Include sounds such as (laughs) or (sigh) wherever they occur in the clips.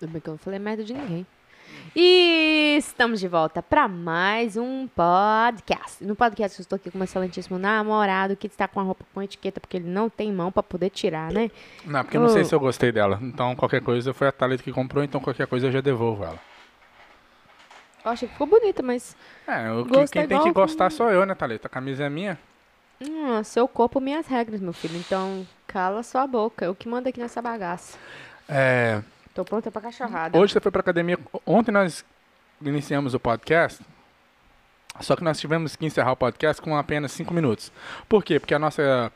Ainda bem que eu não falei merda de ninguém. E estamos de volta para mais um podcast. No podcast eu estou aqui com meu excelentíssimo namorado que está com a roupa com etiqueta porque ele não tem mão para poder tirar, né? Não, porque eu não sei se eu gostei dela. Então qualquer coisa foi a Thalita que comprou, então qualquer coisa eu já devolvo ela. Eu achei que ficou bonita, mas. É, o que, Gosto é quem tem que gostar sou eu, né, Thalita? A camisa é minha. Hum, seu corpo, minhas regras, meu filho. Então, cala sua boca. Eu que mando aqui nessa bagaça. É, Tô pronta pra cachorrada. hoje você foi pra academia. Ontem nós iniciamos o podcast. Só que nós tivemos que encerrar o podcast com apenas 5 minutos. Por quê? Porque a nossa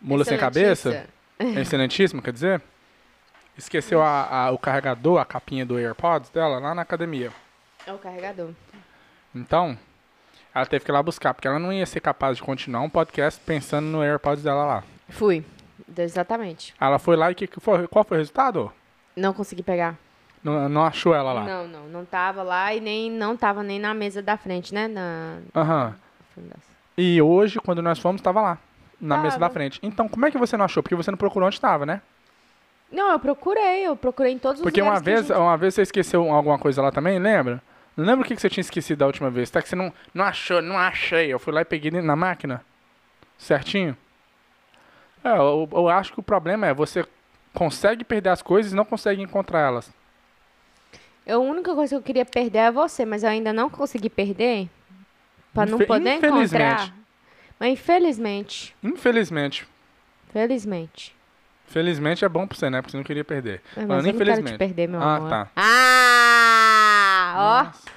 mula sem cabeça, Excelentícia. excelentíssima, quer dizer, esqueceu a- a- o carregador, a capinha do AirPods dela lá na academia. É o carregador. Então, ela teve que ir lá buscar, porque ela não ia ser capaz de continuar um podcast pensando no AirPods dela lá. Fui. Exatamente. Ela foi lá e que, que foi, qual foi o resultado? Não consegui pegar. Não, não achou ela lá. Não, não. Não tava lá e nem não tava nem na mesa da frente, né? Na. Aham. E hoje, quando nós fomos, estava lá. Na mesa da Tava. frente. Então, como é que você não achou? Porque você não procurou onde estava, né? Não, eu procurei, eu procurei em todos os Porque uma lugares. que a vez, gente- uma vez você esqueceu alguma coisa lá também, lembra? Lembra o que que você tinha esquecido da última vez? Tá que você não, não achou, não achei. Eu fui lá e peguei na máquina. Certinho? É, eu, eu acho que o problema é você consegue perder as coisas e não consegue encontrar elas. A única coisa que eu queria perder é você, mas eu ainda não consegui perder. Pra não Infe- poder infelizmente. encontrar. Mas infelizmente. Infelizmente. Felizmente. Felizmente é bom pra você, né? Porque você não queria perder. Mas Falando eu não quero te infelizmente. perder, meu Ah, amor. tá. Ah! Ó! Nossa.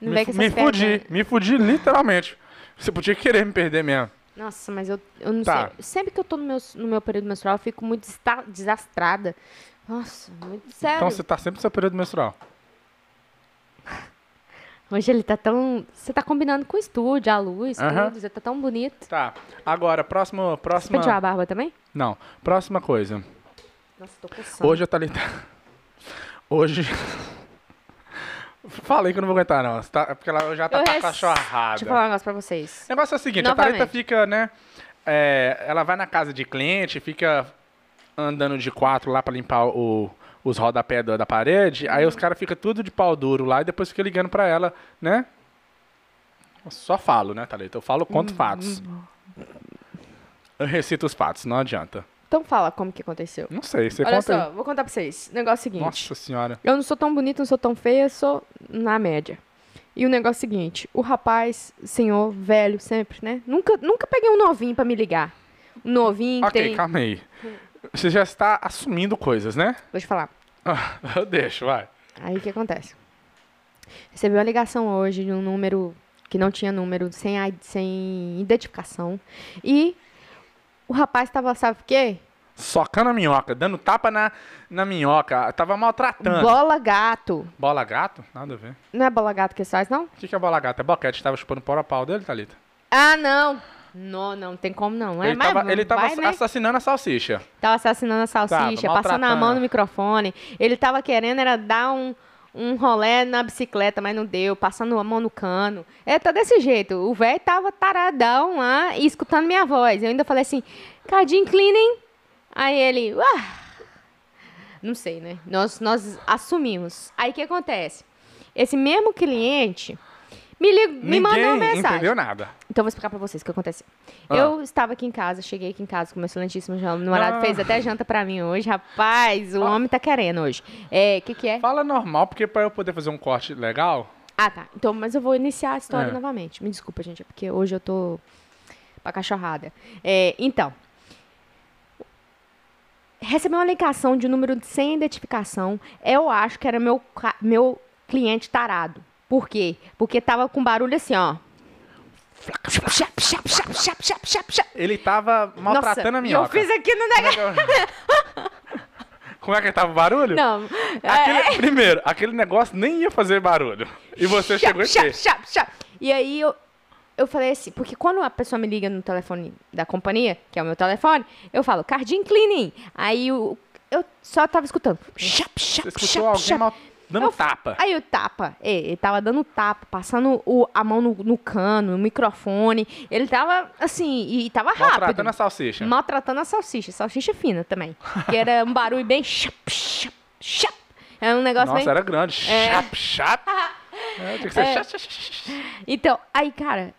Não me, vem com fu- me essas fudi, me fudi literalmente. Você podia querer me perder mesmo. Nossa, mas eu, eu não Tá. sei. Sempre que eu tô no meu, no meu período menstrual, eu fico muito desastrada. Nossa, muito sério. Então você tá sempre no seu período menstrual. (laughs) Hoje ele tá tão. Você tá combinando com o estúdio, a luz, tudo. Você tá tão bonito. Tá. Agora, próximo, Você próxima. penteou a barba também? Não, próxima coisa. Nossa, tô coçando. Hoje a Thalita. (laughs) Hoje. Falei que eu não vou aguentar, não. Tá- é Porque ela já tá Eu res- cachorrada. Deixa eu falar um negócio pra vocês. O negócio é o seguinte, a Thalita Novamente. fica, né? é, ela vai na casa de cliente, fica andando de quatro lá pra limpar o, os rodapés da, da parede. Aí os caras ficam tudo de pau duro lá e depois fica ligando pra ela, né? Eu só falo, né, Thalita? Eu falo conto fatos. Eu recito os fatos, não adianta. Então fala como que aconteceu. Não sei, você Olha conta só, aí. vou contar pra vocês. O negócio é o seguinte. Nossa senhora. Eu não sou tão bonita, não sou tão feia, sou na média. E o negócio é o seguinte, o rapaz, senhor, velho, sempre, né? Nunca, nunca peguei um novinho pra me ligar. Um novinho que Ok, tem... calma aí. Você já está assumindo coisas, né? Vou te falar. Ah, (laughs) Eu deixo, vai. Aí o que acontece? Recebi uma ligação hoje de um número que não tinha número, sem, sem identificação. E o rapaz tava, sabe o quê? Socando a minhoca, dando tapa na, na minhoca. Tava maltratando. Bola gato. Bola gato? Nada a ver. Não é bola gato que faz, não? O que, que é bola gato? É boquete. Tava chupando pau a pau dele, Thalita? Ah, não. Não, não tem como não. É, ele mas tava, ele tava vai, né? assassinando a salsicha. Tava assassinando a salsicha, Tava, passando a mão no microfone. Ele tava querendo era dar um, um rolé na bicicleta, mas não deu, passando a mão no cano. É, tá desse jeito. O velho tava taradão lá e escutando minha voz. Eu ainda falei assim, Cardinho Cleaning. Aí ele, ah, não sei, né? Nós, nós assumimos. Aí o que acontece? Esse mesmo cliente me, lig- me mandou uma mensagem. entendeu nada. Então, vou explicar pra vocês o que aconteceu. Ah. Eu estava aqui em casa, cheguei aqui em casa com meu excelentíssimo namorado, Ah. fez até janta pra mim hoje. Rapaz, o Ah. homem tá querendo hoje. É, o que que é? Fala normal, porque pra eu poder fazer um corte legal... Ah, tá. Então, mas eu vou iniciar a história É. novamente. Me desculpa, gente, é porque hoje eu tô pra cachorrada. É, então, recebi uma ligação de um número sem identificação. Eu acho que era meu, meu cliente tarado. Por quê? Porque tava com barulho assim, ó. Ele tava maltratando Nossa, a e eu fiz aqui no negócio. Como é que tava o barulho? Não. Aquele- é, Primeiro, aquele negócio nem ia fazer barulho. E você chegou e chap, fez. chap, chap. E aí eu, eu falei assim, porque quando a pessoa me liga no telefone da companhia, que é o meu telefone, eu falo, Cardin Cleaning. Aí eu, eu só tava escutando. Chap, chap, Você escutou chap, alguém chap. mal- dando Eu- tapa. Aí o tapa, é, ele tava dando tapa, passando o- a mão no, no cano, no microfone. Ele tava assim, e tava rápido. Maltratando a salsicha. Maltratando a salsicha, salsicha fina também. Que era um barulho bem chap, chap, chap. É um negócio Nossa, bem... era grande. É. Chap, chap. (laughs) É, tinha que ser É. chap, chap, chap. Então, aí, cara,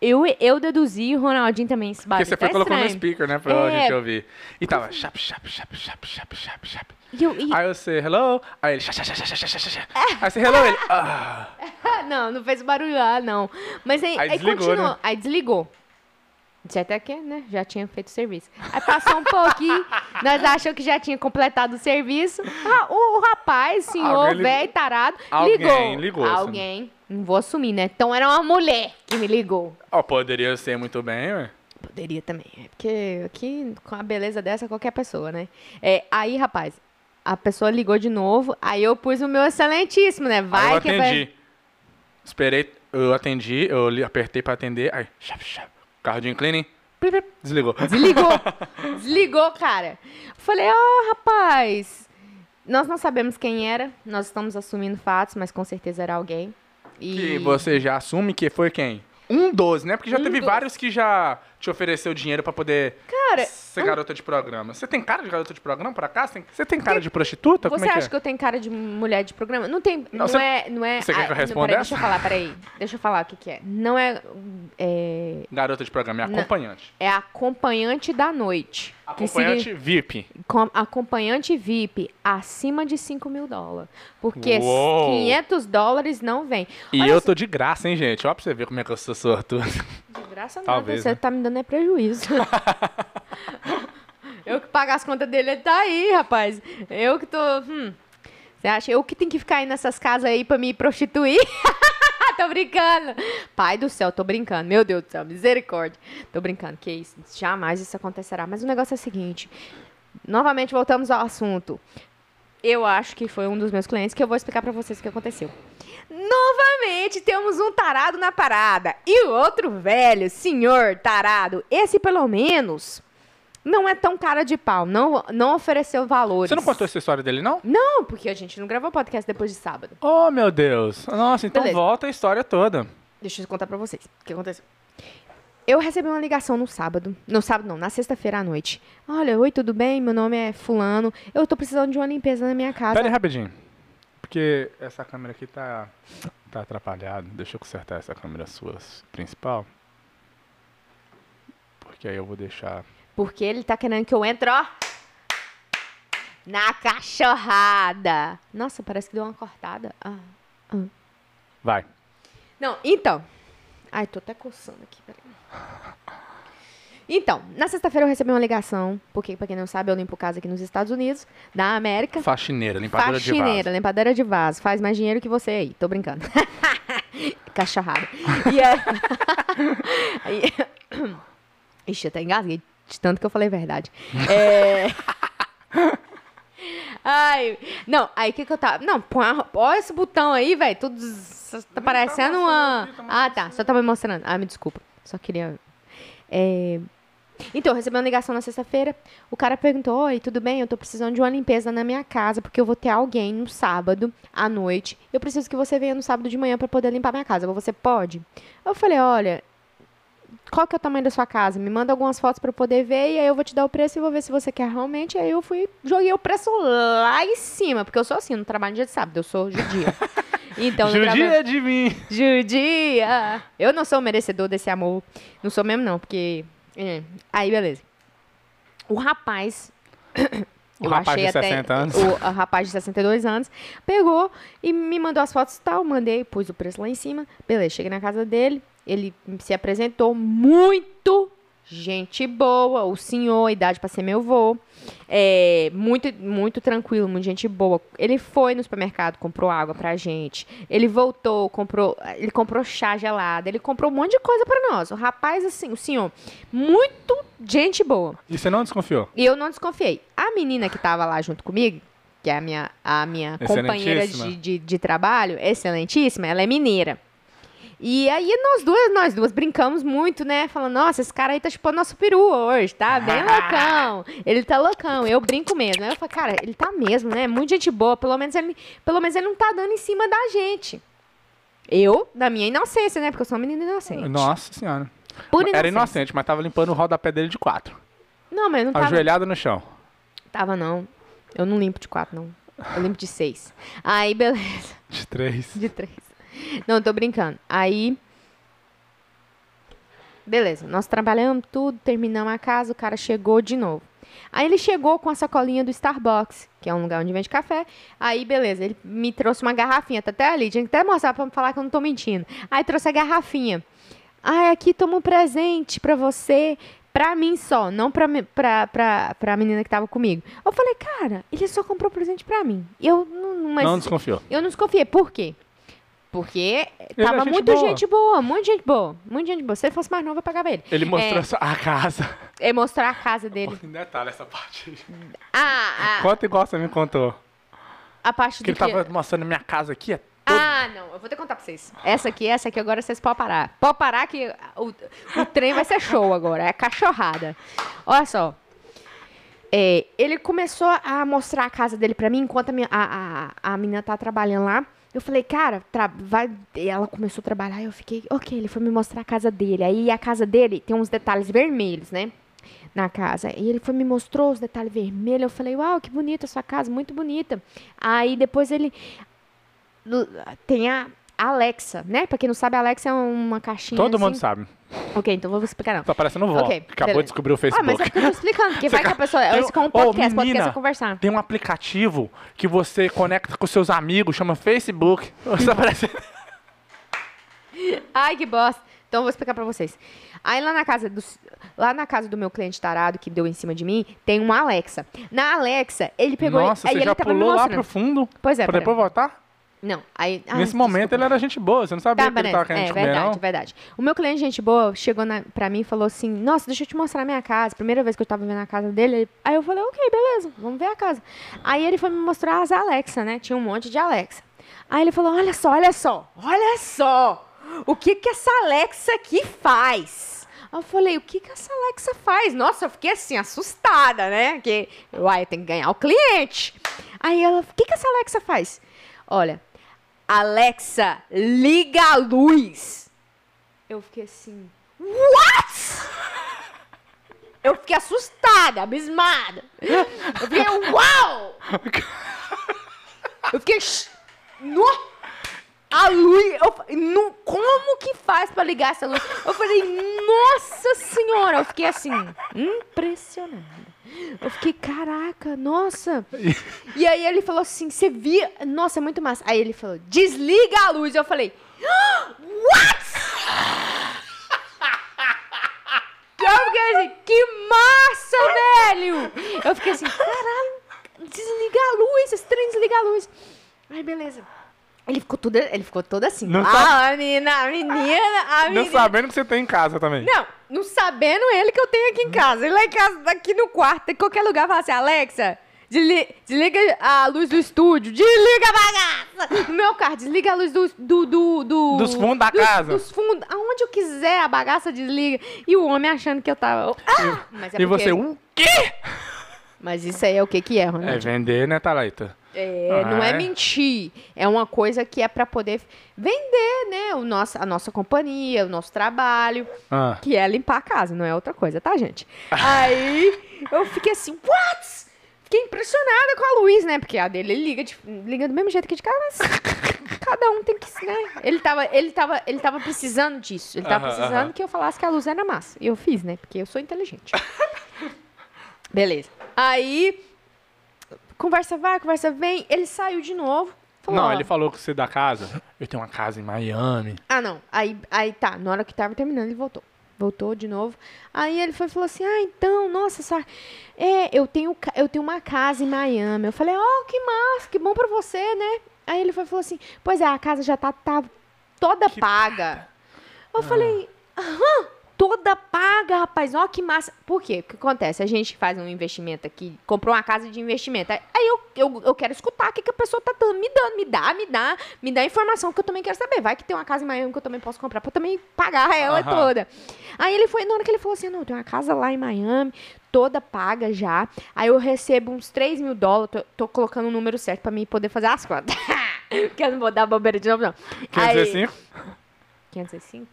eu, eu deduzi, o Ronaldinho também se Porque bateu. você foi tá colocando no estranho. speaker, né? Pra É. gente ouvir. E tava chap, chap, chap, chap, chap, chap, chap. E eu, e- Aí você, hello. Aí ele, chap, chap, chap, chap, chap, chap. Aí você, hello, ele, (laughs) ah. não, não fez barulho lá, não. Mas aí, Aí aí desligou, continuou. né? Aí desligou. Disse até que, né? Já tinha feito o serviço. Aí passou um pouquinho, (laughs) nós achamos que já tinha completado o serviço. Ah, o rapaz, senhor, velho, tarado, Alguém ligou. ligou, assim. Alguém. Não vou assumir, né? Então era uma mulher que me ligou. Ó, poderia ser muito bem, ué. Poderia também. É porque aqui, com a beleza dessa, qualquer pessoa, né? É, aí, rapaz, a pessoa ligou de novo, aí eu pus o meu excelentíssimo, né? Vai aí eu atendi. Esperei, eu atendi, eu apertei pra atender. Aí, chap, chap. Carro de cleaning. Desligou. Desligou. (laughs) Desligou, cara. Falei, ó, rapaz. Nós não sabemos quem era. Nós estamos assumindo fatos, mas com certeza era alguém. E Que você já assume que foi quem? Um dos, né? Porque já Um teve dos. vários que já te ofereceu dinheiro pra poder Cara, ser garota de programa. Você tem cara de garota de programa, por acaso? Você tem cara de prostituta? Como você é que acha é? que eu tenho cara de mulher de programa? Não tem. Não, Não, você- é. Não é você quer que eu não, responda essa? Deixa eu falar, peraí. Deixa eu falar o que, que é. Não é. É, Garota de programa, é Não. acompanhante. é acompanhante da noite. que Acompanhante VIP. com- acompanhante VIP acima de 5 mil dólares. Porque Uou. 500 dólares não vem. E Olha eu tô de graça, hein, gente? Ó pra você ver como é que eu sou sortudo. De graça nada, Talvez, você né? tá me dando é prejuízo. (laughs) eu que pago as contas dele, ele tá aí, rapaz. Eu que tô. Hum. Você acha? Eu que tenho que ficar aí nessas casas aí pra me prostituir? (laughs) tô brincando. Pai do céu, tô brincando. Meu Deus do céu, misericórdia. Tô brincando, que isso. Jamais isso acontecerá. Mas o negócio é o seguinte. Novamente voltamos ao assunto. Eu acho que foi um dos meus clientes que eu vou explicar pra vocês o que aconteceu. Novamente temos um tarado na parada. E o outro velho, senhor tarado, esse pelo menos não é tão cara de pau, não, não ofereceu valores. Você não contou essa história dele, não? Não, porque a gente não gravou podcast depois de sábado. Oh, meu Deus. Nossa, então Beleza. volta a história toda. Deixa eu contar pra vocês o que aconteceu. Eu recebi uma ligação no sábado. No sábado, não, na sexta-feira à noite. Olha, oi, tudo bem? Meu nome é Fulano. Eu tô precisando de uma limpeza na minha casa. Pera aí rapidinho. Porque essa câmera aqui tá, tá atrapalhada. Deixa eu consertar essa câmera sua principal. Porque aí eu vou deixar. Porque ele tá querendo que eu entre, ó. Na cachorrada. Nossa, parece que deu uma cortada. Ah. Vai. Não, então. Ai, tô até coçando aqui, peraí. Então, na sexta-feira eu recebi uma ligação, porque, pra quem não sabe, eu limpo casa aqui nos Estados Unidos, da América. Faxineira, limpadora de Faxineira, vaso. limpadora de vaso. Faz mais dinheiro que você aí. Tô brincando. (laughs) Cachorrada. E (laughs) aí... aí... (coughs) Ixi, até engasguei de tanto que eu falei a verdade. É... (laughs) Ai, não, aí o que que eu tava... Não, põe a... olha esse botão aí, velho, tudo... z- Tá parecendo uma... aqui, tá Ah, tá, só tava me mostrando. Ah, me desculpa, só queria... É... Então, eu recebi uma ligação na sexta-feira. O cara perguntou: Oi, tudo bem? Eu tô precisando de uma limpeza na minha casa, porque eu vou ter alguém no sábado à noite. Eu preciso que você venha no sábado de manhã para poder limpar minha casa. Você pode? Eu falei: Olha, qual que é o tamanho da sua casa? Me manda algumas fotos para eu poder ver e aí eu vou te dar o preço e vou ver se você quer realmente. Aí eu fui, joguei o preço lá em cima, porque eu sou assim, não trabalho no dia de sábado, eu sou judia. (laughs) Então, no trabalho- Judia de mim. Judia! Eu não sou merecedor desse amor. Não sou mesmo, não, porque. é. Aí, beleza. O rapaz. O eu rapaz achei de até- 60 anos. O, o rapaz de 62 anos pegou e me mandou as fotos e tal. Mandei, pus o preço lá em cima. Beleza, cheguei na casa dele. Ele se apresentou muito gente boa. O senhor, idade pra ser meu vô. É, muito, muito tranquilo, muito gente boa. Ele foi no supermercado, comprou água pra gente. Ele voltou, comprou, ele comprou chá gelado, ele comprou um monte de coisa pra nós. O rapaz, assim, o senhor, muito gente boa. E você não desconfiou? E eu não desconfiei. A menina que tava lá junto comigo, que é a minha, a minha companheira de, de, de trabalho, excelentíssima, ela é mineira. E aí nós duas, nós duas brincamos muito, né? Falando, nossa, esse cara aí tá chupando nosso peru hoje, tá? Bem (laughs) loucão. Ele tá loucão. Eu brinco mesmo. Aí eu falo, cara, ele tá mesmo, né? Muito gente boa. Pelo menos ele, pelo menos ele não tá dando em cima da gente. Eu, da minha inocência, né? Porque eu sou uma menina inocente. Nossa senhora. Por Era inocência. inocente, mas tava limpando o rodapé dele de quatro. Não, mas não tava. Ajoelhado no chão. Tava, não. Eu não limpo de quatro, não. Eu lembro de seis. Aí, beleza. De três. De três. Não, tô brincando. Aí. Beleza, nós trabalhamos tudo, terminamos a casa, o cara chegou de novo. Aí ele chegou com a sacolinha do Starbucks, que é um lugar onde vende café. Aí, beleza, ele me trouxe uma garrafinha, tá até ali, tinha que até mostrar pra falar que eu não tô mentindo. Aí trouxe a garrafinha. Ah, aqui toma um presente pra você, pra mim só, não pra, pra, pra, pra menina que tava comigo. Eu falei, cara, ele só comprou presente pra mim. Eu não, mas Não desconfiou. eu não desconfiei. Por quê? Porque Ele tava é gente muito boa. gente boa, muita gente boa, muita gente boa. Se ele fosse mais novo, eu pagava ele. Ele mostrou É. a casa. É mostrar a casa dele. Detalhe essa parte aí. Ah, a, Conta igual você me contou. a parte Que do ele que... tava mostrando minha casa aqui. É Ah, não, eu vou ter que contar pra vocês. Essa aqui, essa aqui, agora vocês podem parar. Pode parar que o, o trem vai ser show agora, é cachorrada. Olha só. É, ele começou a mostrar a casa dele pra mim enquanto a, minha, a, a, a menina tá trabalhando lá. Eu falei, cara, vai. Ela começou a trabalhar eu fiquei, ok, ele foi me mostrar a casa dele. Aí a casa dele tem uns detalhes vermelhos, né? Na casa. E ele foi me mostrou os detalhes vermelhos. Eu falei, uau, que bonita a sua casa, muito bonita. Aí depois ele tem a Alexa, né? Pra quem não sabe, Alexa é uma caixinha. Todo mundo assim. sabe. Ok, então vou explicar não. Tá parecendo vó. Ok, que acabou beleza. de descobrir o Ah, Facebook. mas é porque eu tô explicando, porque (laughs) vai que a pessoa. Tem- Isso é um podcast, podcast menina, é conversar. Tem um aplicativo que você conecta com seus amigos, chama Facebook. (laughs) Você aparece... (laughs) Ai, que bosta. Então eu vou explicar pra vocês. Aí lá na casa do lá na casa do meu cliente tarado que deu em cima de mim, tem uma Alexa. Na Alexa, ele pegou Nossa, aí você ele já me pulou lá pro fundo Pois é, pra depois voltar? Não, aí ah, Nesse momento desculpa. ele era gente boa, você não sabia Tá, que ele tava querendo É comer, verdade, não? verdade. O meu cliente, gente boa, chegou na, pra mim e falou assim: Nossa, deixa eu te mostrar a minha casa. Primeira vez que eu tava vendo a casa dele. ele- Aí eu falei: Ok, beleza, vamos ver a casa. Aí ele foi me mostrar as Alexa, né? Tinha um monte de Alexa. Aí ele falou: Olha só, olha só, olha só. O que que essa Alexa aqui faz? Aí eu falei: O que que essa Alexa faz? Nossa, eu fiquei assim, assustada, né? Porque, uai, tem que ganhar o cliente. Aí ela: O que que essa Alexa faz? Olha. Alexa, liga a luz. Eu fiquei assim, what? Eu fiquei assustada, abismada. Eu fiquei, uau! Eu fiquei, "Sh- no, a luz, eu, no, como que faz pra ligar essa luz? Eu falei, nossa senhora, eu fiquei assim, impressionada. Eu fiquei, caraca, nossa. E aí ele falou assim, você via? Nossa, é muito massa. Aí ele falou, desliga a luz. Eu falei, "Ah, what? (laughs) Eu fiquei assim, que massa, velho! Eu fiquei assim, caralho, desliga a luz, esse trem desliga a luz. Aí, beleza. Ele ficou todo, ele ficou todo assim. Não ah, sabe- a menina, a menina, a Não menina. sabendo que você tem em casa também. Não, não sabendo ele que eu tenho aqui em casa. Ele lá em casa, aqui no quarto, em qualquer lugar, fala assim, Alexa, desli- desliga a luz do estúdio, desliga a bagaça. No meu carro, desliga a luz do... do, do, do- Dos fundos da dos- casa. Dos fundos, aonde eu quiser, a bagaça desliga. E o homem achando que eu tava... Ah! Mas é e porque- você, o quê? Mas isso aí é o que que é, É Ronaldinho? vender, né, Talaita? É, não Ah, é é? mentir. É uma coisa que é pra poder vender, né? O nosso, a nossa companhia, o nosso trabalho. Ah. Que é limpar a casa, não é outra coisa, tá, gente? Aí eu fiquei assim, what? Fiquei impressionada com a luz, né? Porque a dele ele liga, de- liga do mesmo jeito que de casa, mas cada um tem que, né? Ele tava, ele tava, ele tava precisando disso. Ele tava Aham, precisando aham. que eu falasse que a luz era massa. E eu fiz, né? Porque eu sou inteligente. Beleza. Aí, conversa vai, conversa vem. Ele saiu de novo. Falou, Não, ó, ele falou que você da casa. Eu tenho uma casa em Miami. ah, não. Aí, aí tá, na hora que tava terminando, ele voltou. Voltou de novo. Aí ele foi e falou assim: Ah, então, nossa, só, é, eu tenho, eu tenho uma casa em Miami. Eu falei, oh, que massa, que bom pra você, né? Aí ele foi e falou assim: Pois é, a casa já tá, tá toda paga. Eu falei, aham, toda paga, rapaz. Ó, que massa. Por quê? O que acontece? A gente faz um investimento aqui, comprou uma casa de investimento. Aí eu, eu, eu quero escutar o que, que a pessoa tá dando, me dando, me dá, me dá, me dá informação que eu também quero saber. Vai que tem uma casa em Miami que eu também posso comprar pra eu também pagar ela Aham. toda. Aí ele foi, na hora que ele falou assim, não, tem uma casa lá em Miami, toda paga já. Aí eu recebo uns 3 mil dólares, tô, tô colocando o número certo pra mim poder fazer as contas. (laughs) Porque eu não vou dar bobeira de novo, não. Quer Aí- dizer assim? 505?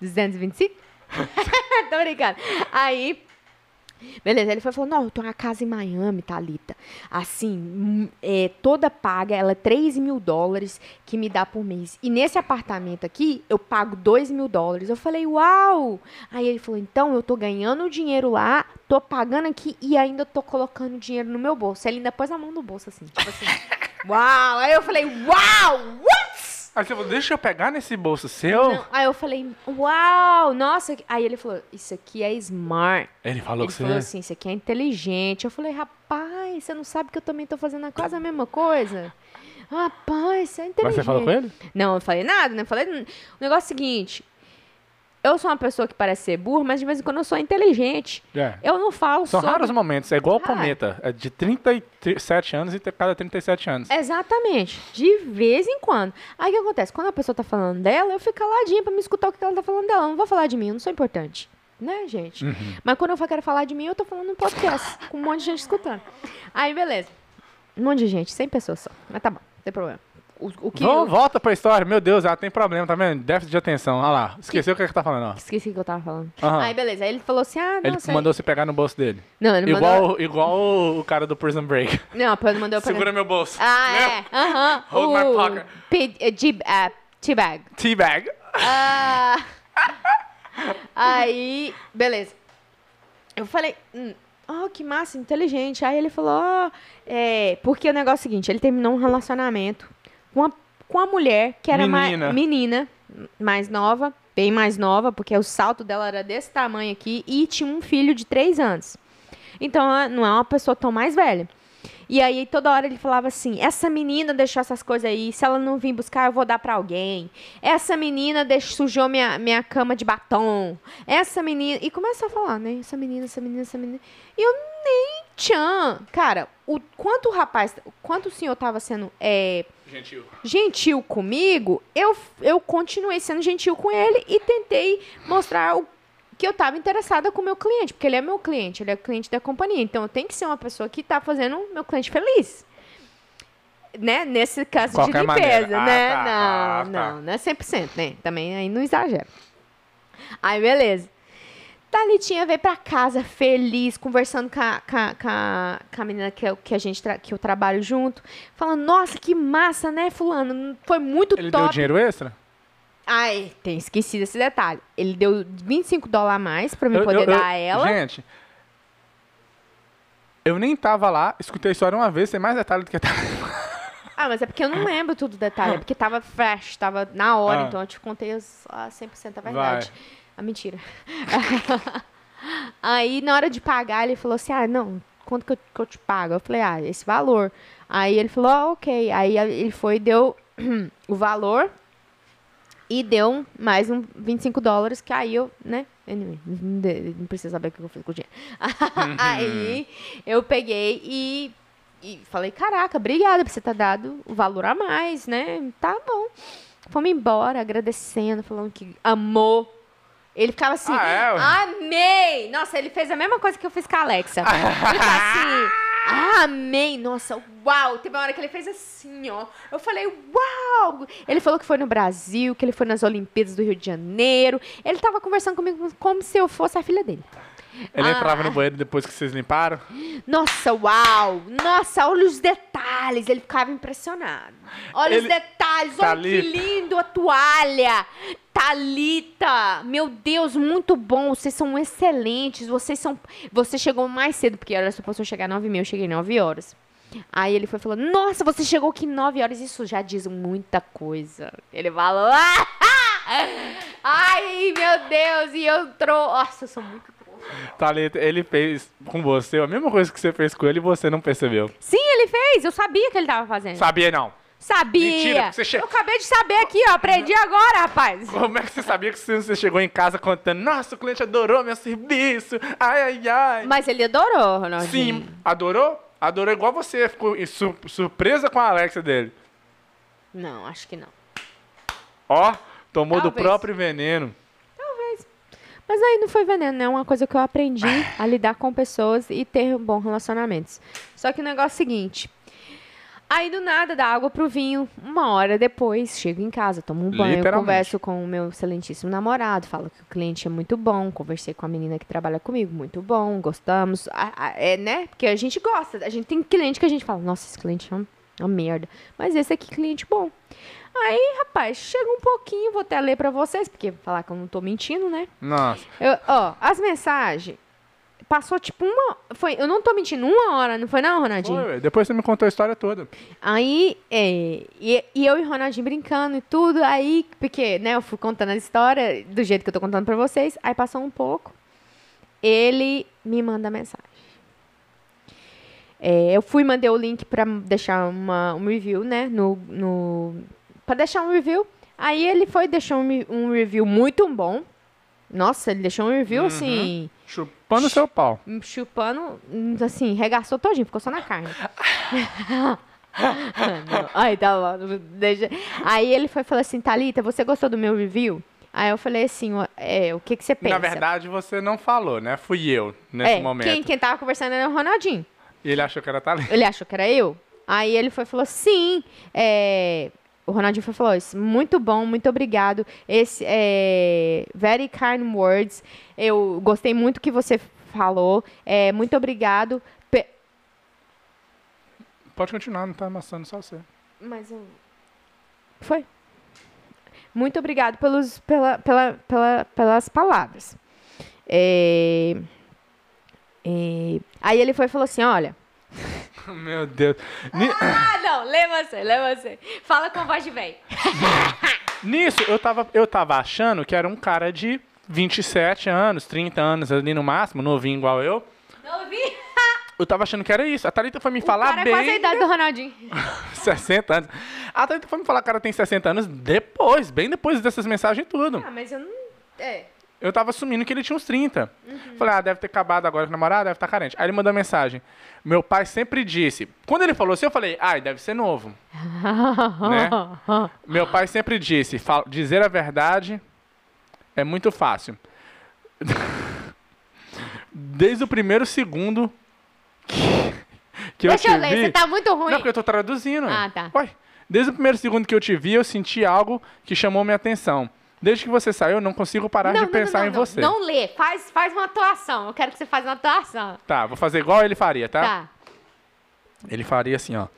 225? (laughs) Tô brincando. Aí, Beleza, ele foi falou: Não, eu tenho uma casa em Miami, Thalita. Assim, hum, é, toda paga, ela é 3 mil dólares que me dá por mês. E nesse apartamento aqui, eu pago 2 mil dólares. Eu falei: Uau! Aí ele falou: Então, eu tô ganhando dinheiro lá, tô pagando aqui e ainda tô colocando dinheiro no meu bolso. Ele ainda pôs a mão no bolso, assim, tipo assim. (laughs) Uau! Aí eu falei: Uau! What? Aí você falou, deixa eu pegar nesse bolso seu. Não, Aí eu falei, uau, nossa. Aí ele falou, isso aqui é smart. Ele falou Ele que você. falou assim, isso aqui é inteligente. Eu falei, rapaz, você não sabe que eu também tô fazendo quase a mesma coisa? Rapaz, você é inteligente. Mas você falou com ele? Não, eu falei nada, né? Eu falei, o negócio é o seguinte, eu sou uma pessoa que parece ser burra, mas de vez em quando eu sou inteligente. É. Eu não falo São sobre... raros momentos, é igual o Raro. cometa. É de 37 anos e cada 37 anos. Exatamente. De vez em quando. Aí o que acontece? Quando a pessoa tá falando dela, eu fico caladinha pra me escutar o que ela tá falando dela. Eu não vou falar de mim, eu não sou importante. Né, gente? Uhum. Mas quando eu quero falar de mim, eu tô falando num podcast, com um monte de gente escutando. Aí, beleza. Um monte de gente, 100 pessoas só. Mas tá bom, não tem problema. O, o que. Vamos, volta pra história. Meu Deus, ela tem problema, tá vendo? Déficit de atenção. Olha lá. Esqueceu o que, é que tá falando, ó. Esqueci o que eu tava falando. Aham. Aí, beleza. Aí ele falou assim: ah, não, Ele sei. mandou você pegar no bolso dele. Não, ele mandou. Igual, igual o cara do Prison Break. (laughs) Não, ele mandou pra. Segura meu bolso. Ah, é. Aham. Hold my O pocket. P- eh, G- ah, T-bag. Teabag. Ah, aí, beleza. Eu falei, hum, oh, que massa, inteligente. Aí ele falou, ó, é, porque o negócio é o seguinte, ele terminou um relacionamento com a, com a mulher que era Menina. menina, mais nova, bem mais nova, porque o salto dela era desse tamanho aqui, e tinha um filho de três anos. Então, ela não é uma pessoa tão mais velha. E aí, toda hora ele falava assim: essa menina deixou essas coisas aí, se ela não vir buscar, eu vou dar pra alguém. Essa menina deixou, sujou minha, minha cama de batom. Essa menina. E começou a falar, né? Essa menina, essa menina, essa menina. E eu nem tchan. Cara, o quanto o rapaz, quanto o senhor tava sendo é, Gentil. gentil comigo, eu, eu continuei sendo gentil com ele e tentei mostrar o que eu tava interessada com o meu cliente, porque ele é meu cliente, ele é cliente da companhia. Então eu tenho que ser uma pessoa que tá fazendo o meu cliente feliz. Né? Nesse caso Qualquer de limpeza, maneira. Ah, né? tá. não, Ah, tá. não, não é 100%, né? Também aí não exagera. Aí, beleza. Thalitinha veio pra casa feliz, conversando com a, com a, com a, com a menina que, eu- que, a gente que eu trabalho junto, falando, nossa, que massa, né, fulano? Foi muito Ele top. deu dinheiro extra? Ai, tem esquecido esse detalhe. Ele deu 25 dólares a mais pra me Eu- poder eu- eu- dar a ela. Gente, eu nem tava lá, escutei a história uma vez, tem mais detalhe do que tá. (laughs) Ah, mas é porque eu não lembro tudo o detalhe. É porque tava fresh, tava na hora, Ah. então eu te contei os, ah, 100% a verdade. Vai. Ah, mentira. (laughs) Aí, na hora de pagar, ele falou assim: ah, não, quanto que eu, que eu te pago? Eu falei: ah, esse valor. Aí ele falou: ah, ok. Aí ele foi deu (clears throat) o valor e deu mais um 25 dólares, que aí eu, né? Anyway, não precisa saber o que eu fiz com o dinheiro. (laughs) aí eu peguei e, e falei: caraca, obrigada por você ter dado o valor a mais, né? Tá bom. Fomos embora, agradecendo, falando que amou. Ele ficava assim, Ah, é, amei! Nossa, ele fez a mesma coisa que eu fiz com a Alexa. (laughs) Ele tá assim, amei! Nossa, uau! Teve uma hora que ele fez assim, ó. Eu falei, uau! Ele falou que foi no Brasil, que ele foi nas Olimpíadas do Rio de Janeiro. Ele tava conversando comigo como se eu fosse a filha dele. Ele Ah. entrava no banheiro depois que vocês limparam. Nossa, uau! Nossa, olha os detalhes. Ele ficava impressionado. Olha os Ele- detalhes, olha que lindo a toalha. Talita, meu Deus, muito bom. Vocês são excelentes. Vocês são. Você chegou mais cedo, porque era suposto eu chegar 9 mil, eu cheguei 9 horas. Aí ele foi falando, nossa, você chegou aqui 9 horas, isso já diz muita coisa. Ele falou, (laughs) ai, meu Deus, e eu trouxe. Nossa, eu sou muito. Thalita, ele fez com você a mesma coisa que você fez com ele e você não percebeu. Sim, ele fez. Eu sabia que ele tava fazendo. Sabia não? Sabia. Mentira, você che- Eu acabei de saber aqui, ó. Aprendi agora, rapaz. Como é que você sabia que você chegou em casa contando, nossa, o cliente adorou meu serviço, ai, ai, ai. Mas ele adorou, Ronaldinho. Sim, adorou? Adorou igual você, ficou su- surpresa com a Alexa dele. Não, acho que não. Ó, tomou do Talvez. próprio veneno. Mas aí não foi veneno, né? É uma coisa que eu aprendi a lidar com pessoas e ter bons relacionamentos. Só que o negócio é o seguinte. Aí do nada dá água pro vinho. Uma hora depois, chego em casa, tomo um banho, converso com o meu excelentíssimo namorado, falo que o cliente é muito bom, conversei com a menina que trabalha comigo, muito bom, gostamos. É, né? Porque a gente gosta. A gente tem cliente que a gente fala, nossa, esse cliente é uma, uma merda. Mas esse aqui, cliente bom. Aí, rapaz, chega um pouquinho, vou até ler pra vocês, porque falar que eu não tô mentindo, né? Nossa. Eu- ó, as mensagens. Passou tipo uma. Foi, eu não tô mentindo, uma hora, não foi não, Ronaldinho? Foi. Depois você me contou a história toda. Aí, é, e, e eu e o Ronaldinho brincando e tudo, aí, porque, né, eu fui contando a história do jeito que eu tô contando pra vocês, aí passou um pouco, ele me manda mensagem. É, eu fui mandei o link pra deixar uma, um review, né, no, no, pra deixar um review, aí ele foi e deixou um, um review muito bom, nossa, ele deixou um review, assim, Chupando seu pau. chupando, assim, regaçou todinho, ficou só na carne. (laughs) Ai, tá bom. Deixa. Aí ele foi e falou assim, Thalita, você gostou do meu review? Aí eu falei assim, é, o que, que você pensa? Na verdade, você não falou, né? Fui eu, nesse é, momento. Quem, quem tava conversando era o Ronaldinho. E ele achou que era talento. Ele achou que era eu. Aí ele foi e falou, sim. é, o Ronaldinho foi falou isso. Muito bom, muito obrigado. Esse é very kind words. Eu gostei muito que você falou. É, muito obrigado. Pe- Pode continuar, não tá amassando só você. Mas eu... Foi. Muito obrigado pelos, pela, pela, pela, pelas palavras. É, é, Aí ele foi e falou assim, olha... (laughs) Meu Deus. Ah, não, lê você, lê você. Fala com voz de velho. (laughs) Nisso, eu tava, eu tava achando que era um cara de 27 anos, 30 anos ali no máximo, novinho igual eu. Ouvi? Eu tava achando que era isso. A Thalita foi me O falar cara é bem. quase a idade do Ronaldinho. (laughs) 60 anos. A Thalita foi me falar que o cara tem 60 anos depois, bem depois dessas mensagens e tudo. Ah, mas eu não... É. Eu tava assumindo que ele tinha uns 30. Uhum. Falei, ah, deve ter acabado agora com o namorado, deve estar carente. Aí ele mandou mensagem. Meu pai sempre disse. Quando ele falou assim, eu falei, ai, deve ser novo. (laughs) Né? Meu pai sempre disse, "Fal- dizer a verdade é muito fácil. (laughs) Desde o primeiro segundo que, que Deixa eu eu te ler, vi... você tá muito ruim. Não, porque eu tô traduzindo. Ah, tá. Ué, desde o primeiro segundo que eu te vi, eu senti algo que chamou minha atenção. Desde que você saiu, eu não consigo parar de pensar não, em não. você. Não lê, faz, faz uma atuação. Eu quero que você faça uma atuação. Tá, vou fazer igual ele faria, tá? Tá. Ele faria assim, ó.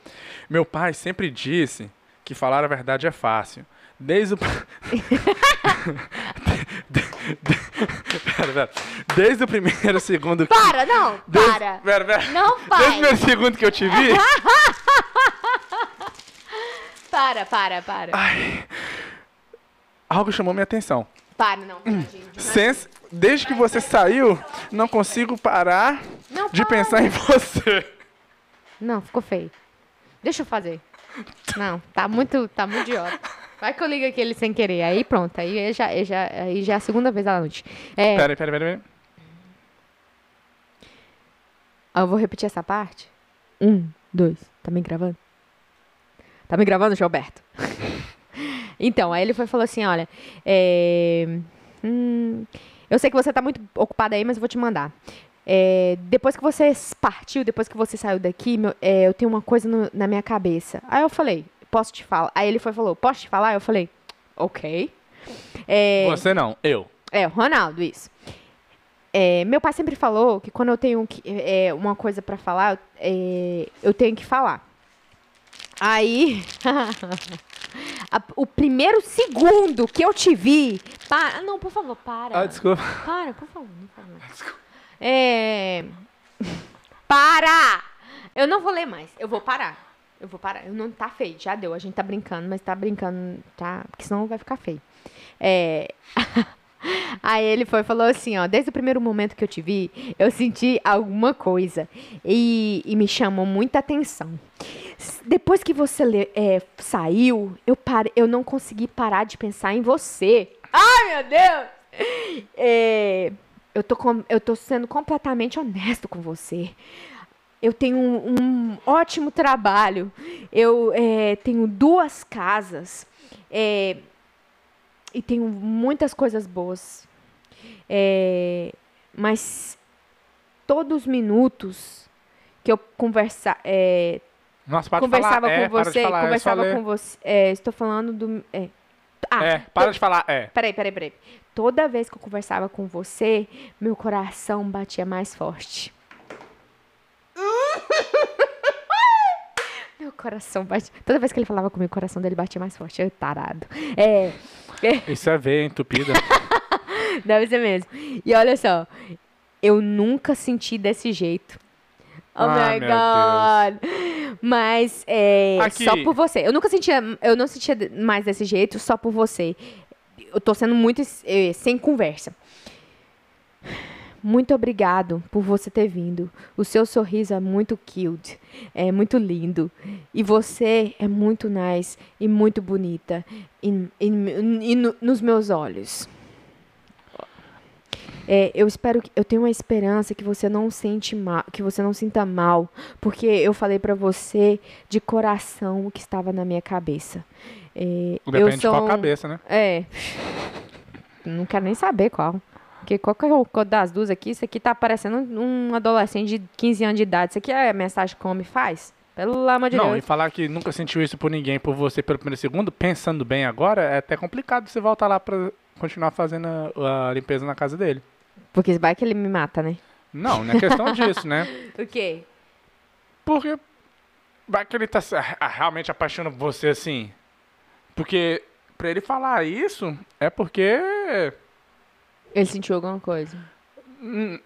Meu pai sempre disse que falar a verdade é fácil. Desde o. pera, (laughs) pera. Desde o primeiro segundo que. Para, não, Desde... para. Pera, pera. Não Desde o primeiro segundo que eu te vi. (laughs) Para, para, para. Algo chamou minha atenção. Para, não, Ronaldinho. (clears throat) Sens- Desde que você saiu, não consigo parar Não, de para. pensar em você. Não, ficou feio. Deixa eu fazer. Não, tá muito, tá muito idiota. Vai que eu ligo aquele sem querer. Aí pronto, aí já, aí já, aí já é a segunda vez da noite. É, Pera, pera, pera, pera. ah, eu vou repetir essa parte. Um, dois. Tá me gravando? Tá me gravando, Gilberto? (laughs) então, aí ele foi falou assim, olha, é, hum, eu sei que você tá muito ocupada aí, mas eu vou te mandar. É, depois que você partiu, depois que você saiu daqui, meu- é, eu tenho uma coisa no- na minha cabeça. Aí eu falei, posso te falar? Aí ele foi falou, posso te falar? Eu falei, ok. É, Você não, eu. é, o Ronaldo, isso. É, meu pai sempre falou que quando eu tenho que- é, uma coisa pra falar, é, eu tenho que falar. Aí, (laughs) a- o primeiro segundo que eu te vi. Para, não, por favor, para. Ah, desculpa. Para, por favor, por favor. É, para! Eu não vou ler mais, eu vou parar. Eu vou parar. Eu não tá feio, já deu. A gente tá brincando, mas tá brincando, tá? Porque senão vai ficar feio. É. (laughs) Aí ele foi e falou assim, ó, desde o primeiro momento que eu te vi, eu senti alguma coisa e, e me chamou muita atenção. Depois que você é, saiu, eu, eu não consegui parar de pensar em você. Ai, meu Deus! É, eu, tô com- eu tô sendo completamente honesto com você. Eu tenho um, um ótimo trabalho. Eu é, tenho duas casas. É, e tenho muitas coisas boas. É, mas todos os minutos que eu conversar, é, Nossa, para conversava de falar. com é, para de você, falar, é conversava com você. É, estou falando do. É. Ah, É, para de falar, é. Peraí, peraí, peraí. Toda vez que eu conversava com você, meu coração batia mais forte. (laughs) meu coração batia. Toda vez que ele falava comigo, o coração dele batia mais forte. Eu tarado. É. Isso é veia entupida. (laughs) Deve ser mesmo. E olha só, eu nunca senti desse jeito. Oh Ai, my meu God. Mas é Aqui. só por você. Eu nunca sentia, eu não sentia mais desse jeito só por você. Eu tô sendo muito eh, sem conversa. Muito obrigado por você ter vindo. O seu sorriso é muito cute, é muito lindo. E você é muito nice e muito bonita e, e- e no- nos meus olhos. É, eu espero que eu tenho uma esperança que você não sente mal, que você não sinta mal, porque eu falei pra você de coração o que estava na minha cabeça. É, eu Depende de sou qual um- cabeça, né? É. Não quero nem saber qual. Porque qual que é das duas aqui? Isso aqui tá parecendo um adolescente de 15 anos de idade. Isso aqui é a mensagem que o homem faz? Pelo amor de Não, e Deus. falar que nunca sentiu isso por ninguém, por você pelo primeiro segundo, pensando bem agora, é até complicado você voltar lá pra continuar fazendo a, a limpeza na casa dele. Porque vai que ele me mata, né? Não, não é questão disso, né? (laughs) O quê? Porque vai que ele tá realmente apaixonado por você assim. Porque pra ele falar isso, é porque. Ele sentiu alguma coisa. hum,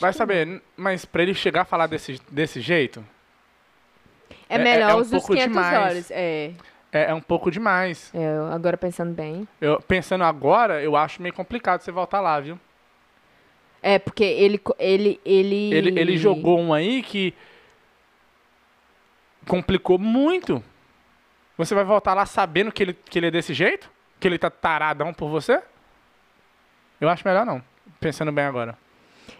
Vai saber, mas pra ele chegar a falar desse, desse jeito, É É- melhor é um os pouco 500 demais. olhos. É. é, é um pouco demais. É, agora pensando bem. Eu, pensando agora, eu acho meio complicado você voltar lá, viu? É, porque ele. Ele. Ele, Ele, ele jogou um aí que complicou muito. Você vai voltar lá sabendo que ele, que ele é desse jeito? Que ele tá taradão por você? Eu acho melhor não. Pensando bem agora.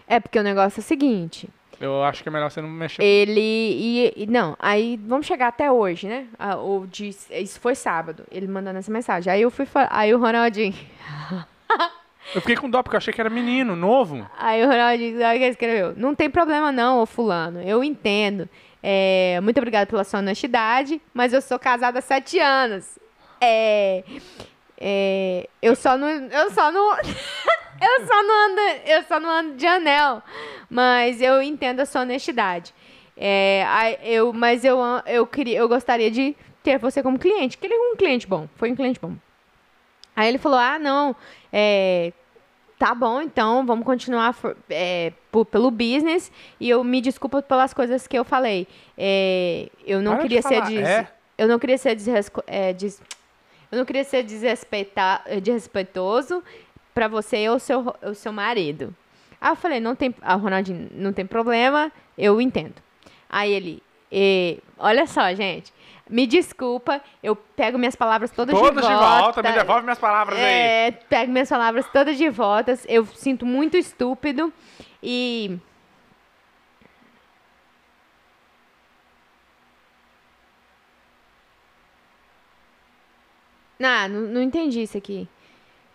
É, porque o negócio é o seguinte. Eu acho que é melhor você não mexer. Ele. E, e- não, aí vamos chegar até hoje, né? Ah, o de, isso foi sábado, ele mandando essa mensagem. Aí eu fui Aí o Ronaldinho. (laughs) Eu fiquei com dó porque eu achei que era menino, novo. Aí o Ronaldinho, sabe o que ele escreveu? Não tem problema não, ô fulano. Eu entendo. É, muito obrigada pela sua honestidade, mas eu sou casada há sete anos. É, é, eu só não. Eu só não. (laughs) eu só não ando. Eu só não ando de anel. Mas eu entendo a sua honestidade. É, eu, mas eu, eu, queria, eu gostaria de ter você como cliente. Que ele é um cliente bom. Foi um cliente bom. Aí ele falou: ah, não. É, tá bom, então vamos continuar for- é, po- pelo business. E eu me desculpa pelas coisas que eu falei. É, eu não Para de queria ser falar, des- é? eu não queria ser desresco- é, des- eu não queria ser desrespeitar, é, desrespeitoso pra você ou seu ro- o seu marido. Aí eu falei, não tem, a Ronaldinho, não tem problema, eu entendo. Aí ele, "É, olha só, gente, me desculpa, eu pego minhas palavras todas, Todas de de volta. volta, me devolve minhas palavras aí. É, pego minhas palavras todas de volta. Eu sinto muito estúpido e. Não, não, não entendi isso aqui.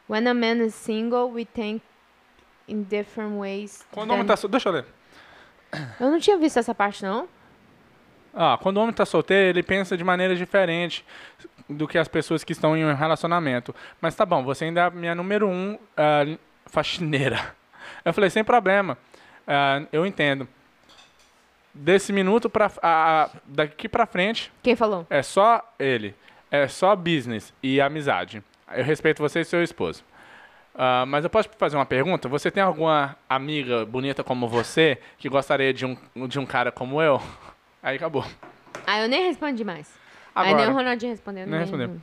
When a man is single, we think in different ways. Quando o tá sol- Deixa eu ler. Eu não tinha visto essa parte, não. Ah, quando o homem tá solteiro, ele pensa de maneira diferente do que as pessoas que estão em um relacionamento. Mas tá bom, você ainda é a minha número um ah, faxineira. (laughs) Eu falei, sem problema. Ah, eu entendo. Desse minuto pra. ah, daqui pra frente, Quem falou? é só ele. É só business e amizade. Eu respeito você e seu esposo. Ah, mas eu posso fazer uma pergunta? Você tem alguma amiga bonita como você que gostaria de um, de um cara como eu? (laughs) Aí acabou. Ah, eu nem respondi mais. Aí nem o Agora, Ronaldinho respondeu. Nem nem- respondeu.